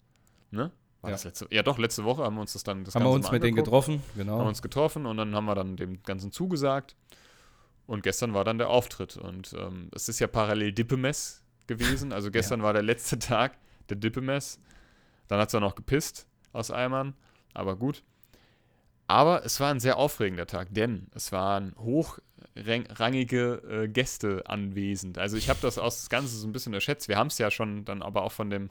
[SPEAKER 2] Ne? War
[SPEAKER 3] Ja.
[SPEAKER 2] das letzte? Ja, doch, letzte Woche haben wir uns das dann das
[SPEAKER 3] haben wir
[SPEAKER 2] Ganze
[SPEAKER 3] uns
[SPEAKER 2] mal
[SPEAKER 3] mit denen getroffen, genau.
[SPEAKER 2] haben uns getroffen und dann haben wir dann dem Ganzen zugesagt. Und gestern war dann der Auftritt. Und ähm, es ist ja parallel Dippemess gewesen. Also gestern war der letzte Tag der Dippemess. Dann hat es noch gepisst aus Eimern. Aber gut. Aber es war ein sehr aufregender Tag, denn es waren hochrangige äh, Gäste anwesend. Also ich habe das aus das Ganze so ein bisschen unterschätzt. Wir haben es ja schon dann aber auch von dem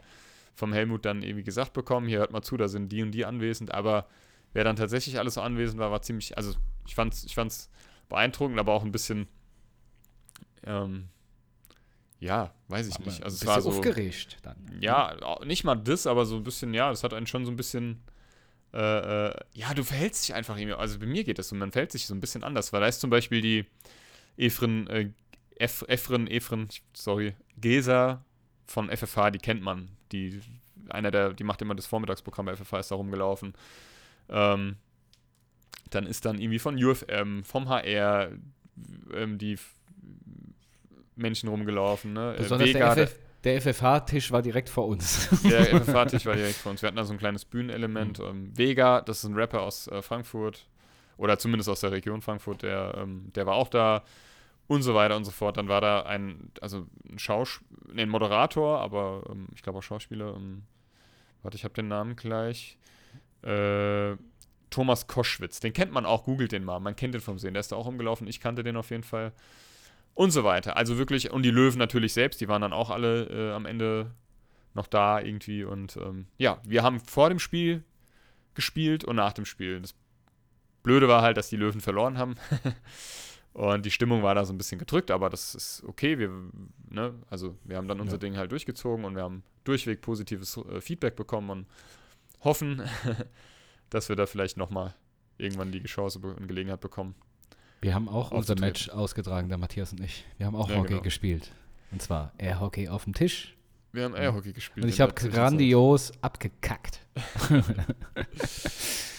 [SPEAKER 2] vom Helmut dann irgendwie gesagt bekommen, hier hört mal zu, da sind die und die anwesend, aber wer dann tatsächlich alles so anwesend war, war ziemlich, also ich fand's, ich fand's beeindruckend, aber auch ein bisschen, ähm, ja, weiß ich
[SPEAKER 3] Aber
[SPEAKER 2] nicht. Also es war so,
[SPEAKER 3] aufgeregt dann.
[SPEAKER 2] ja, nicht mal das, aber so ein bisschen, ja, das hat einen schon so ein bisschen, äh, äh, ja, du verhältst dich einfach irgendwie, also bei mir geht das so, man verhält sich so ein bisschen anders, weil da ist zum Beispiel die Efren, äh, Ef, Efren, Efren, sorry, Gesa von FFH, die kennt man, die, einer der, die macht immer das Vormittagsprogramm bei FFH, ist da rumgelaufen. Ähm, dann ist dann irgendwie von UFM, vom HR, ähm, die Menschen rumgelaufen, ne? Äh,
[SPEAKER 3] Besonders
[SPEAKER 2] Vega,
[SPEAKER 3] der, FF, der FFH-Tisch war direkt vor uns.
[SPEAKER 2] der FFH-Tisch war direkt vor uns. Wir hatten da so ein kleines Bühnenelement. Ähm, Vega, das ist ein Rapper aus äh, Frankfurt. Oder zumindest aus der Region Frankfurt, der, ähm, der war auch da. Und so weiter und so fort. Dann war da ein, also ein Schausch nee, ein Moderator, aber ähm, ich glaube auch Schauspieler. Ähm, warte, ich habe den Namen gleich. Äh, Thomas Koschwitz. Den kennt man auch, googelt den mal. Man kennt den vom Sehen. Der ist da auch rumgelaufen. Ich kannte den auf jeden Fall. Und so weiter. Also wirklich, und die Löwen natürlich selbst, die waren dann auch alle äh, am Ende noch da irgendwie. Und ähm, ja, wir haben vor dem Spiel gespielt und nach dem Spiel. Das Blöde war halt, dass die Löwen verloren haben. und die Stimmung war da so ein bisschen gedrückt, aber das ist okay. Wir, ne, also wir haben dann unser
[SPEAKER 3] Ja.
[SPEAKER 2] Ding halt durchgezogen und wir haben durchweg positives äh, Feedback bekommen und hoffen, dass wir da vielleicht nochmal irgendwann die Chance und Gelegenheit bekommen.
[SPEAKER 3] Wir haben auch unser. Match ausgetragen, der Matthias und ich. Wir haben auch
[SPEAKER 2] Ja,
[SPEAKER 3] Hockey
[SPEAKER 2] genau.
[SPEAKER 3] gespielt. Und zwar Air-Hockey auf dem Tisch.
[SPEAKER 2] Wir haben Airhockey gespielt.
[SPEAKER 3] Und ich habe grandios abgekackt.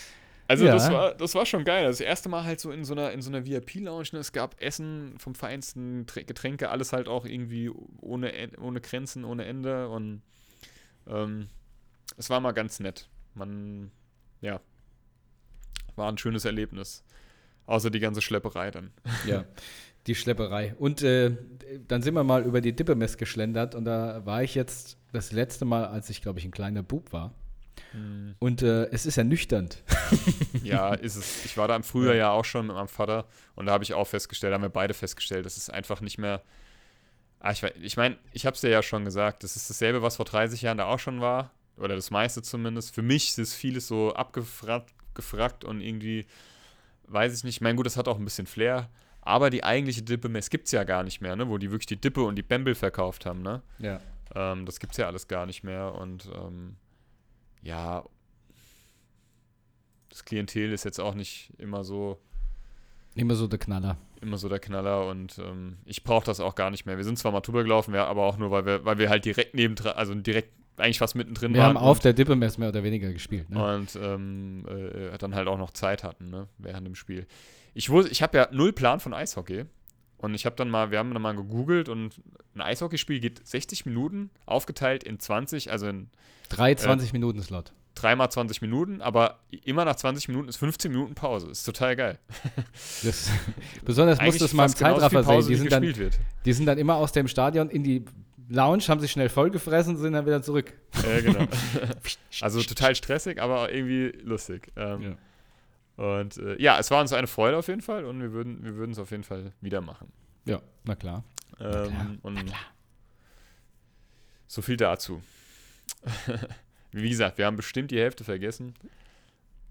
[SPEAKER 2] Also
[SPEAKER 3] Ja.
[SPEAKER 2] das, war, das war schon geil. Das erste Mal halt so in so einer, in so einer VIP-Lounge. Ne? Es gab Essen vom Feinsten, Tr- Getränke, alles halt auch irgendwie ohne, En- ohne Grenzen, ohne Ende. Und ähm, es war mal ganz nett. Man, ja, war ein schönes Erlebnis. Außer die ganze Schlepperei dann.
[SPEAKER 3] Ja, die Schlepperei. Und äh, dann sind wir mal über die Dippemess geschlendert und da war ich jetzt das letzte Mal, als ich, glaube ich, ein kleiner Bub war. Und äh, es ist ernüchternd.
[SPEAKER 2] Ja, ist es. Ich war da im Frühjahr ja auch schon mit meinem Vater und da habe ich auch festgestellt, haben wir beide festgestellt, das ist einfach nicht mehr. Ah, ich wei- ich meine, ich habe es dir ja schon gesagt, das ist dasselbe, was vor 30 Jahren da auch schon war. Oder das meiste zumindest. Für mich ist vieles so abgefragt gefragt und irgendwie, weiß ich nicht. Ich meine, gut, das hat auch ein bisschen Flair. Aber die eigentliche Dippe-Mess gibt es ja gar nicht mehr, ne? Wo die wirklich die Dippe und die Bembel verkauft haben, ne?
[SPEAKER 3] Ja.
[SPEAKER 2] Ähm, das gibt's ja alles gar nicht mehr und ähm, ja, das Klientel ist jetzt auch nicht immer so
[SPEAKER 3] Immer so der Knaller.
[SPEAKER 2] immer so der Knaller und ähm, ich brauche das auch gar nicht mehr. Wir sind zwar mal drüber gelaufen, ja, aber auch nur, weil wir, weil wir halt direkt neben, also direkt eigentlich fast mittendrin
[SPEAKER 3] Wir
[SPEAKER 2] waren
[SPEAKER 3] haben auf der Dippemess mehr oder weniger gespielt. Ne?
[SPEAKER 2] und ähm, äh, dann halt auch noch Zeit hatten, ne, während dem Spiel. Ich wusste, ich habe ja null Plan von Eishockey. Und ich habe dann mal, wir haben dann mal gegoogelt und ein Eishockeyspiel geht 60 Minuten, aufgeteilt in 20, also in
[SPEAKER 3] Drei
[SPEAKER 2] Äh,
[SPEAKER 3] 20-Minuten-Slot.
[SPEAKER 2] dreimal 20 Minuten, aber immer nach 20 Minuten ist 15 Minuten Pause. Ist total geil.
[SPEAKER 3] Das, besonders musst du es mal im Zeitraffer sehen.
[SPEAKER 2] Pause,
[SPEAKER 3] Die
[SPEAKER 2] wie
[SPEAKER 3] sind, dann,
[SPEAKER 2] wird.
[SPEAKER 3] die sind dann immer aus dem Stadion in die Lounge, haben sich schnell vollgefressen, sind dann wieder zurück.
[SPEAKER 2] Ja, genau. also total stressig, aber irgendwie lustig. Ähm, Und äh, ja, es war uns eine Freude auf jeden Fall und wir würden wir würden es auf jeden Fall wieder machen.
[SPEAKER 3] Ja, na klar.
[SPEAKER 2] Ähm,
[SPEAKER 3] klar,
[SPEAKER 2] und so viel dazu. Wie gesagt, wir haben bestimmt die Hälfte vergessen.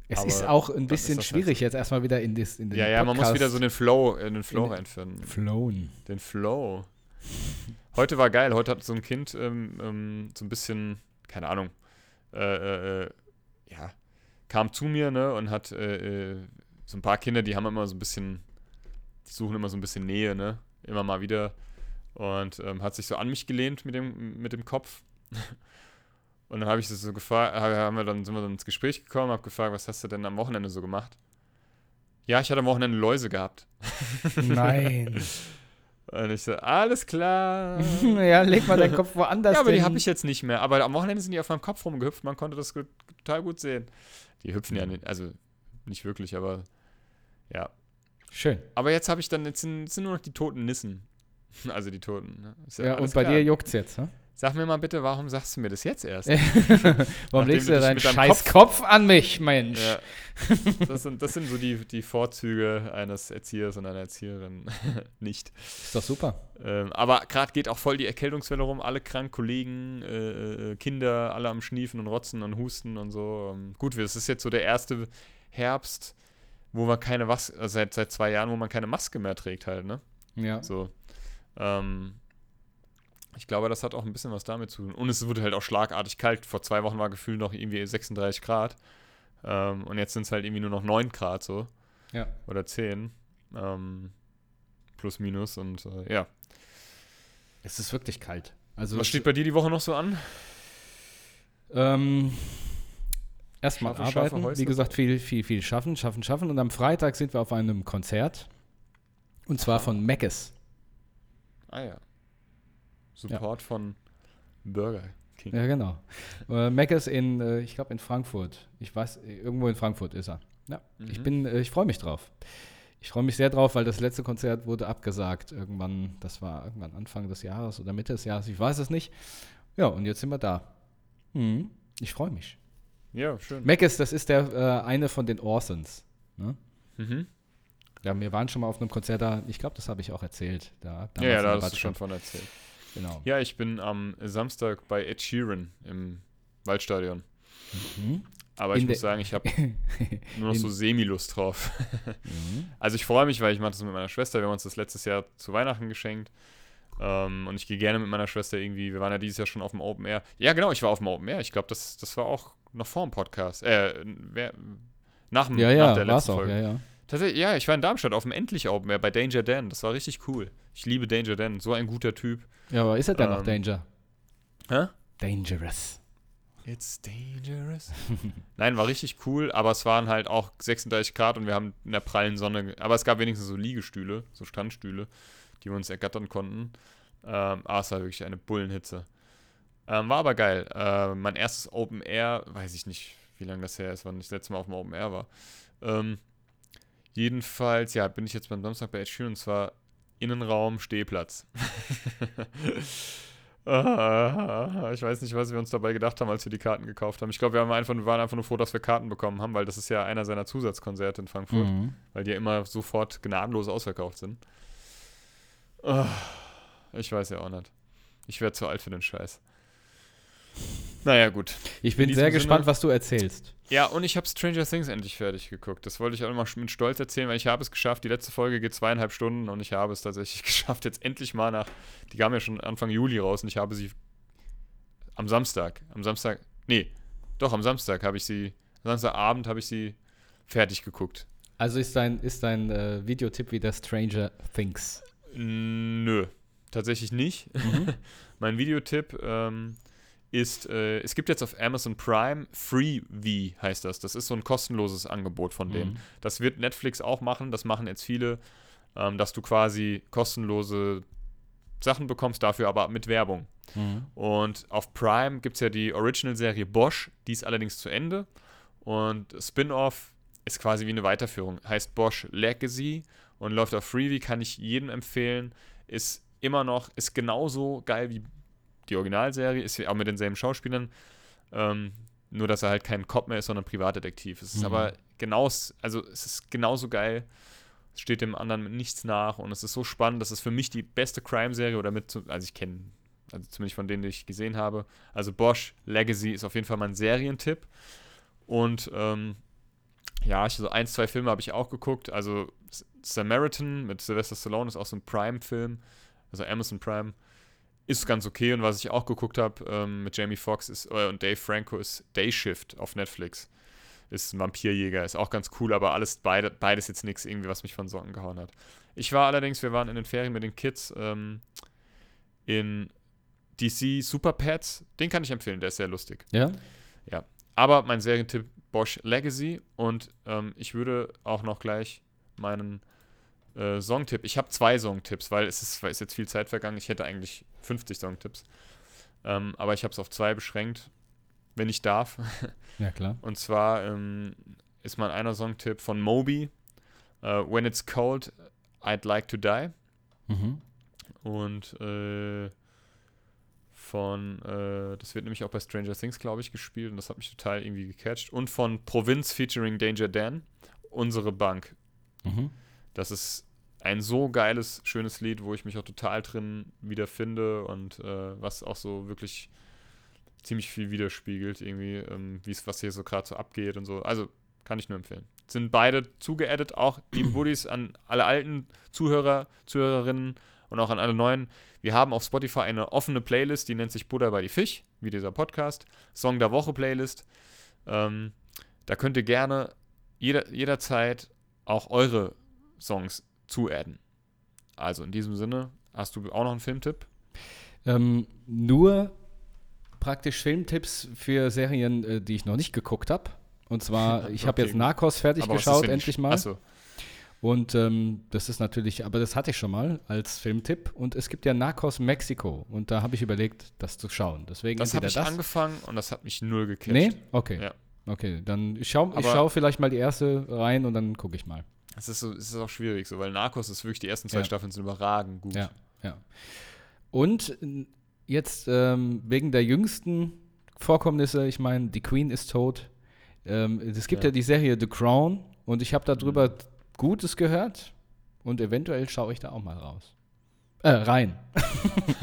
[SPEAKER 3] Es
[SPEAKER 2] Aber
[SPEAKER 3] ist auch ein bisschen schwierig, jetzt erstmal wieder in, das, in den
[SPEAKER 2] Ja, ja, man muss
[SPEAKER 3] Podcast
[SPEAKER 2] wieder so den Flow, äh, den Flow
[SPEAKER 3] in-
[SPEAKER 2] reinfinden.
[SPEAKER 3] flown.
[SPEAKER 2] Den Flow. Heute war geil. Heute hat so ein Kind ähm, ähm, so ein bisschen, keine Ahnung, äh, äh, äh, ja, kam zu mir, ne, und hat äh, äh, so ein paar Kinder, die haben immer so ein bisschen, die suchen immer so ein bisschen Nähe, ne, immer mal wieder. Und ähm, hat sich so an mich gelehnt mit dem, mit dem Kopf. Und dann habe ich das so gefragt, haben wir dann, sind wir dann ins Gespräch gekommen, habe gefragt, was hast du denn am Wochenende so gemacht? Ja, ich hatte am Wochenende Läuse gehabt.
[SPEAKER 3] Nein.
[SPEAKER 2] Und ich so, alles klar.
[SPEAKER 3] ja, leg mal deinen Kopf woanders
[SPEAKER 2] Ja, aber die
[SPEAKER 3] hin.
[SPEAKER 2] habe ich jetzt nicht mehr. Aber am Wochenende sind die auf meinem Kopf rumgehüpft. Man konnte das total gut sehen. Die hüpfen ja nicht, also nicht wirklich, aber ja.
[SPEAKER 3] Schön.
[SPEAKER 2] Aber jetzt habe ich dann, jetzt sind, sind nur noch die toten Nissen. Also die Toten. Ne?
[SPEAKER 3] Ja,
[SPEAKER 2] alles
[SPEAKER 3] und bei
[SPEAKER 2] klar.
[SPEAKER 3] dir juckt's jetzt, ne?
[SPEAKER 2] Sag mir mal bitte, warum sagst du mir das jetzt erst?
[SPEAKER 3] Warum legst
[SPEAKER 2] du
[SPEAKER 3] du deinen scheiß
[SPEAKER 2] Kopf-
[SPEAKER 3] Kopf, an mich, Mensch?
[SPEAKER 2] Ja. Das sind, das sind so die, die Vorzüge eines Erziehers und einer Erzieherin. Nicht.
[SPEAKER 3] Ist doch super.
[SPEAKER 2] Ähm, aber gerade geht auch voll die Erkältungswelle rum. Alle krank, Kollegen, äh, äh, Kinder, alle am Schniefen und Rotzen und Husten und so. Ähm, gut, es ist jetzt so der erste Herbst, wo man keine Was äh, seit, seit zwei Jahren, wo man keine Maske mehr trägt halt, ne?
[SPEAKER 3] Ja.
[SPEAKER 2] So. Ähm, ich glaube, das hat auch ein bisschen was damit zu tun. Und es wurde halt auch schlagartig kalt. Vor zwei Wochen war gefühlt noch irgendwie 36 Grad. Ähm, und jetzt sind es halt irgendwie nur noch 9 Grad so.
[SPEAKER 3] Ja.
[SPEAKER 2] Oder 10. Ähm, plus, minus. Und äh, ja.
[SPEAKER 3] Es ist wirklich kalt. Also
[SPEAKER 2] Was steht bei dir die Woche noch so an?
[SPEAKER 3] Ähm, erstmal
[SPEAKER 2] scharfe
[SPEAKER 3] arbeiten.
[SPEAKER 2] Häusle.
[SPEAKER 3] Wie gesagt, viel, viel, viel schaffen, schaffen, schaffen. Und am Freitag sind wir auf einem Konzert. Und zwar von Meckes.
[SPEAKER 2] Ah ja. Support von Burger King.
[SPEAKER 3] Ja, genau. Äh, Meckes in, äh, ich glaube in Frankfurt. Ich weiß, äh, irgendwo in Frankfurt ist er. Ja, ich
[SPEAKER 2] Mhm.
[SPEAKER 3] bin, äh, ich freue mich drauf. Ich freue mich sehr drauf, weil das letzte Konzert wurde abgesagt. Irgendwann, das war irgendwann Anfang des Jahres oder Mitte des Jahres, ich weiß es nicht. Ja, und jetzt sind wir da. Mhm. Ich freue mich.
[SPEAKER 2] Ja, schön.
[SPEAKER 3] Meckes, das ist der äh, eine von den Orsons. Ne?
[SPEAKER 2] Mhm.
[SPEAKER 3] Ja, wir waren schon mal auf einem Konzert da. Ich glaube, das habe ich auch erzählt. Da,
[SPEAKER 2] Ja, ja, da hast du schon von erzählt.
[SPEAKER 3] Genau.
[SPEAKER 2] Ja, ich bin am Samstag bei Ed Sheeran im Waldstadion.
[SPEAKER 3] Mhm.
[SPEAKER 2] Aber
[SPEAKER 3] In
[SPEAKER 2] ich
[SPEAKER 3] der-
[SPEAKER 2] muss sagen, ich habe nur noch
[SPEAKER 3] In-
[SPEAKER 2] so Semi-Lust drauf.
[SPEAKER 3] Mhm.
[SPEAKER 2] Also ich freue mich, weil ich mache das mit meiner Schwester. Wir haben uns das letztes Jahr zu Weihnachten geschenkt. Ähm, und ich gehe gerne mit meiner Schwester irgendwie. Wir waren ja dieses Jahr schon auf dem Open Air. Ja, genau, ich war auf dem Open Air. Ich glaube, das, das war auch noch vor dem Podcast. Äh, wer, nach, dem,
[SPEAKER 3] Ja,
[SPEAKER 2] nach
[SPEAKER 3] ja,
[SPEAKER 2] der letzten
[SPEAKER 3] auch.
[SPEAKER 2] Folge.
[SPEAKER 3] Ja, ja.
[SPEAKER 2] Tatsächlich, ja, ich war in Darmstadt auf dem Endlich Open Air bei Danger Dan. Das war richtig cool. Ich liebe Danger Dan. So ein guter Typ.
[SPEAKER 3] ja, aber ist er denn noch
[SPEAKER 2] Ähm,
[SPEAKER 3] Danger?
[SPEAKER 2] Hä?
[SPEAKER 3] Dangerous.
[SPEAKER 2] It's dangerous. Nein, war richtig cool, aber es waren halt auch 36 Grad und wir haben in der prallen Sonne. Aber es gab wenigstens so Liegestühle, so Standstühle, die wir uns ergattern konnten. Ähm, aber es war wirklich eine Bullenhitze. Ähm, war aber geil. Äh, mein erstes Open Air, weiß ich nicht, wie lange das her ist, wann ich das letzte Mal auf dem Open Air war. Ähm, jedenfalls, ja, bin ich jetzt beim Samstag bei Ed Sheeran und zwar Innenraum, Stehplatz. Ah, ich weiß nicht, was wir uns dabei gedacht haben, als wir die Karten gekauft haben. Ich glaube, wir, haben einfach, wir waren einfach nur froh, dass wir Karten bekommen haben, weil das ist ja einer seiner Zusatzkonzerte in Frankfurt,
[SPEAKER 3] Mhm.
[SPEAKER 2] weil die ja immer sofort gnadenlos ausverkauft sind. Ah, ich weiß ja auch nicht. Ich werde zu alt für den Scheiß. Naja, gut.
[SPEAKER 3] Ich bin
[SPEAKER 2] In
[SPEAKER 3] sehr gespannt,
[SPEAKER 2] Sinne-
[SPEAKER 3] was du erzählst.
[SPEAKER 2] Ja, und ich habe Stranger Things endlich fertig geguckt. Das wollte ich auch immer mit Stolz erzählen, weil ich habe es geschafft. Die letzte Folge geht zweieinhalb Stunden und ich habe es tatsächlich geschafft, jetzt endlich mal nach. Die kam ja schon Anfang Juli raus und ich habe sie am Samstag. Am Samstag. Nee, doch, am Samstag habe ich sie. Am Samstagabend habe ich sie fertig geguckt.
[SPEAKER 3] Also ist dein, ist dein äh, Videotipp wieder Stranger Things.
[SPEAKER 2] Nö, tatsächlich nicht. mein Videotipp ähm, ist, äh, es gibt jetzt auf Amazon Prime Freevee heißt das. Das ist so ein kostenloses Angebot von denen.
[SPEAKER 3] Mhm.
[SPEAKER 2] Das wird Netflix auch machen, das machen jetzt viele, ähm, dass du quasi kostenlose Sachen bekommst, dafür aber mit Werbung.
[SPEAKER 3] Mhm.
[SPEAKER 2] Und auf Prime gibt es ja die Original-Serie Bosch, die ist allerdings zu Ende. Und Spin-off ist quasi wie eine Weiterführung. Heißt Bosch Legacy und läuft auf Freevee, kann ich jedem empfehlen. Ist immer noch, ist genauso geil wie die Originalserie, ist auch mit denselben Schauspielern. Ähm, nur, dass er halt kein Cop mehr ist, sondern Privatdetektiv. Es ist
[SPEAKER 3] Mhm.
[SPEAKER 2] aber genau, also es ist genauso geil. Es steht dem anderen mit nichts nach und es ist so spannend. Das ist für mich die beste Crime-Serie oder mit, also ich kenne, also zumindest von denen, die ich gesehen habe. Also Bosch Legacy ist auf jeden Fall mein Serientipp. Und ähm, ja, ich, so ein, zwei Filme habe ich auch geguckt. Also Samaritan mit Sylvester Stallone ist auch so ein Prime-Film, also Amazon Prime. Ist ganz okay. Und was ich auch geguckt habe ähm, mit Jamie Foxx ist, äh, und Dave Franco ist Day Shift auf Netflix. Ist ein Vampirjäger, ist auch ganz cool, aber alles beide, beides jetzt nichts irgendwie, was mich von Socken gehauen hat. Ich war allerdings, wir waren in den Ferien mit den Kids ähm, in DC Super Pets. Den kann ich empfehlen, der ist sehr lustig.
[SPEAKER 3] Ja?
[SPEAKER 2] Aber mein Serientipp Bosch Legacy und ähm, ich würde auch noch gleich meinen äh, Songtipp. Ich habe zwei Songtipps, weil es ist, weil ist jetzt viel Zeit vergangen. Ich hätte eigentlich 50 Songtipps. Ähm, aber ich habe es auf zwei beschränkt, wenn ich darf.
[SPEAKER 3] Ja, klar.
[SPEAKER 2] Und zwar ähm, ist mein einer Songtipp von Moby. Uh, When It's Cold, I'd Like to Die.
[SPEAKER 3] Mhm.
[SPEAKER 2] Und äh, von, äh, das wird nämlich auch bei Stranger Things, glaube ich, gespielt und das hat mich total irgendwie gecatcht. Und von Provinz featuring Danger Dan, Unsere Bank.
[SPEAKER 3] Mhm.
[SPEAKER 2] Das ist ein so geiles, schönes Lied, wo ich mich auch total drin wiederfinde und äh, was auch so wirklich ziemlich viel widerspiegelt, irgendwie, ähm, wie es, was hier so gerade so abgeht und so. Also kann ich nur empfehlen. Sind beide zugeaddet, auch die Buddies an alle alten Zuhörer, Zuhörerinnen und auch an alle neuen. Wir haben auf Spotify eine offene Playlist, die nennt sich Buddha bei die Fisch, wie dieser Podcast. Song der Woche Playlist. Ähm, da könnt ihr gerne jeder, jederzeit auch eure Songs zuadden. Also in diesem Sinne, hast du auch noch einen Filmtipp?
[SPEAKER 3] Ähm, nur praktisch Filmtipps für Serien, äh, die ich noch nicht geguckt habe. Und zwar, ich habe jetzt Narcos fertig
[SPEAKER 2] Aber
[SPEAKER 3] geschaut, endlich mal.
[SPEAKER 2] Achso,
[SPEAKER 3] Und ähm, das ist natürlich, aber das hatte ich schon mal als Filmtipp. Und es gibt ja Narcos Mexiko. Und da habe ich überlegt, das zu schauen. Deswegen
[SPEAKER 2] das habe ich
[SPEAKER 3] das.
[SPEAKER 2] angefangen und das hat mich null gecatcht.
[SPEAKER 3] Nee? Okay.
[SPEAKER 2] Ja.
[SPEAKER 3] Okay, dann ich schaue schau vielleicht mal die erste rein und dann gucke ich mal.
[SPEAKER 2] Es ist, so, es ist auch schwierig so, weil Narcos ist wirklich, die ersten zwei
[SPEAKER 3] Ja.
[SPEAKER 2] Staffeln sind überragend gut.
[SPEAKER 3] Ja, ja. Und jetzt ähm, wegen der jüngsten Vorkommnisse, ich meine, die Queen ist tot. Ähm, es gibt ja.
[SPEAKER 2] Ja.
[SPEAKER 3] die Serie The Crown und ich habe darüber
[SPEAKER 2] Mhm.
[SPEAKER 3] Gutes gehört und eventuell schaue ich da auch mal raus. Äh, rein.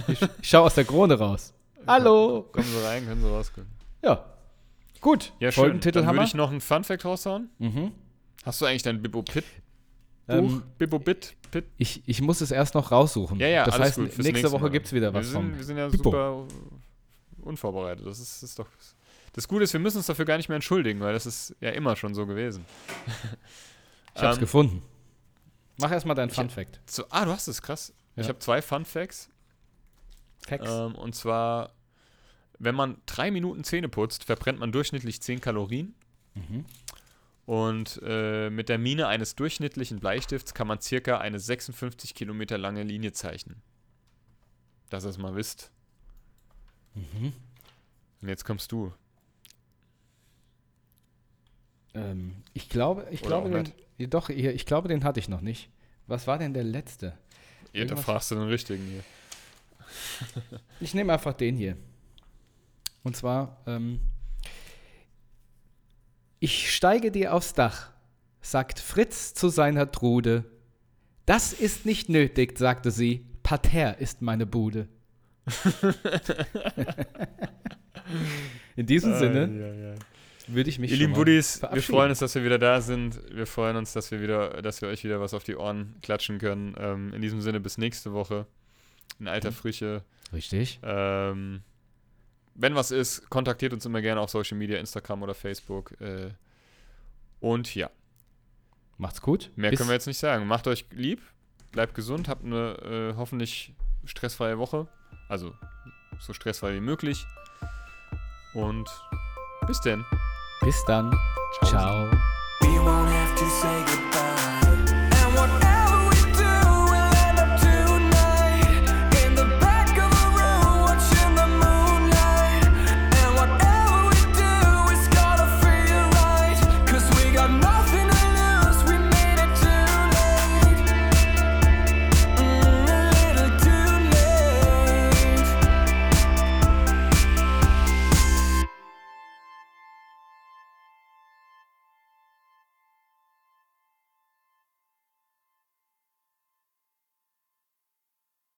[SPEAKER 3] ich ich schaue aus der Krone raus. Hallo.
[SPEAKER 2] Kommen Sie rein, können Sie rauskommen.
[SPEAKER 3] Ja. Gut.
[SPEAKER 2] Ja, schön.
[SPEAKER 3] Folgentitel
[SPEAKER 2] Dann
[SPEAKER 3] haben
[SPEAKER 2] würde ich noch einen Fun-Fact raushauen.
[SPEAKER 3] Mhm.
[SPEAKER 2] Hast du eigentlich dein Bibo Pit?
[SPEAKER 3] Ähm,
[SPEAKER 2] Bibo Bit Pit?
[SPEAKER 3] ich, ich muss es erst noch raussuchen.
[SPEAKER 2] Ja, ja,
[SPEAKER 3] das
[SPEAKER 2] alles
[SPEAKER 3] heißt, nächste
[SPEAKER 2] nächste
[SPEAKER 3] Woche gibt es wieder
[SPEAKER 2] wir
[SPEAKER 3] was
[SPEAKER 2] sind,
[SPEAKER 3] von.
[SPEAKER 2] Wir sind ja
[SPEAKER 3] Bippo.
[SPEAKER 2] super unvorbereitet. Das ist, ist doch. Das Gute ist, wir müssen uns dafür gar nicht mehr entschuldigen, weil das ist ja immer schon so gewesen.
[SPEAKER 3] Ich hab's
[SPEAKER 2] Ähm,
[SPEAKER 3] gefunden. Mach erstmal dein
[SPEAKER 2] ich-
[SPEAKER 3] Fun Fact.
[SPEAKER 2] So, ah, du hast es, krass.
[SPEAKER 3] Ja.
[SPEAKER 2] Ich habe zwei Fun Facts.
[SPEAKER 3] Facts.
[SPEAKER 2] Ähm, und zwar, wenn man drei Minuten Zähne putzt, verbrennt man durchschnittlich 10 Kalorien.
[SPEAKER 3] Mhm.
[SPEAKER 2] Und äh, mit der Mine eines durchschnittlichen Bleistifts kann man circa eine 56 Kilometer lange Linie zeichnen. Dass ihr es mal wisst.
[SPEAKER 3] Mhm.
[SPEAKER 2] Und jetzt kommst du.
[SPEAKER 3] Ähm, ich glaube, ich
[SPEAKER 2] Oder
[SPEAKER 3] glaube, den, doch, ich glaube, den hatte ich noch nicht. Was war denn der letzte?
[SPEAKER 2] Ja, da fragst du den richtigen hier.
[SPEAKER 3] Ich nehme einfach den hier. Und zwar, ähm, ich steige dir aufs Dach, sagt Fritz zu seiner Trude. Das ist nicht nötig, sagte sie. Parterre ist meine Bude. In diesem Sinne
[SPEAKER 2] ja, ja.
[SPEAKER 3] würde ich mich
[SPEAKER 2] Ihr lieben Buddies, wir freuen uns, dass wir wieder da sind. Wir freuen uns, dass wir wieder, dass wir euch wieder was auf die Ohren klatschen können. Ähm, in diesem Sinne bis nächste Woche. In alter
[SPEAKER 3] Mhm.
[SPEAKER 2] Frische.
[SPEAKER 3] Richtig.
[SPEAKER 2] Ähm, wenn was ist, kontaktiert uns immer gerne auf Social Media, Instagram oder Facebook. Äh, und ja,
[SPEAKER 3] Macht's gut.
[SPEAKER 2] mehr
[SPEAKER 3] Bis-
[SPEAKER 2] können wir jetzt nicht sagen. Macht euch lieb, bleibt gesund, habt eine äh, hoffentlich stressfreie Woche. Also so stressfrei wie möglich. Und bis denn.
[SPEAKER 3] Bis dann.
[SPEAKER 2] Ciao.
[SPEAKER 3] Ciao.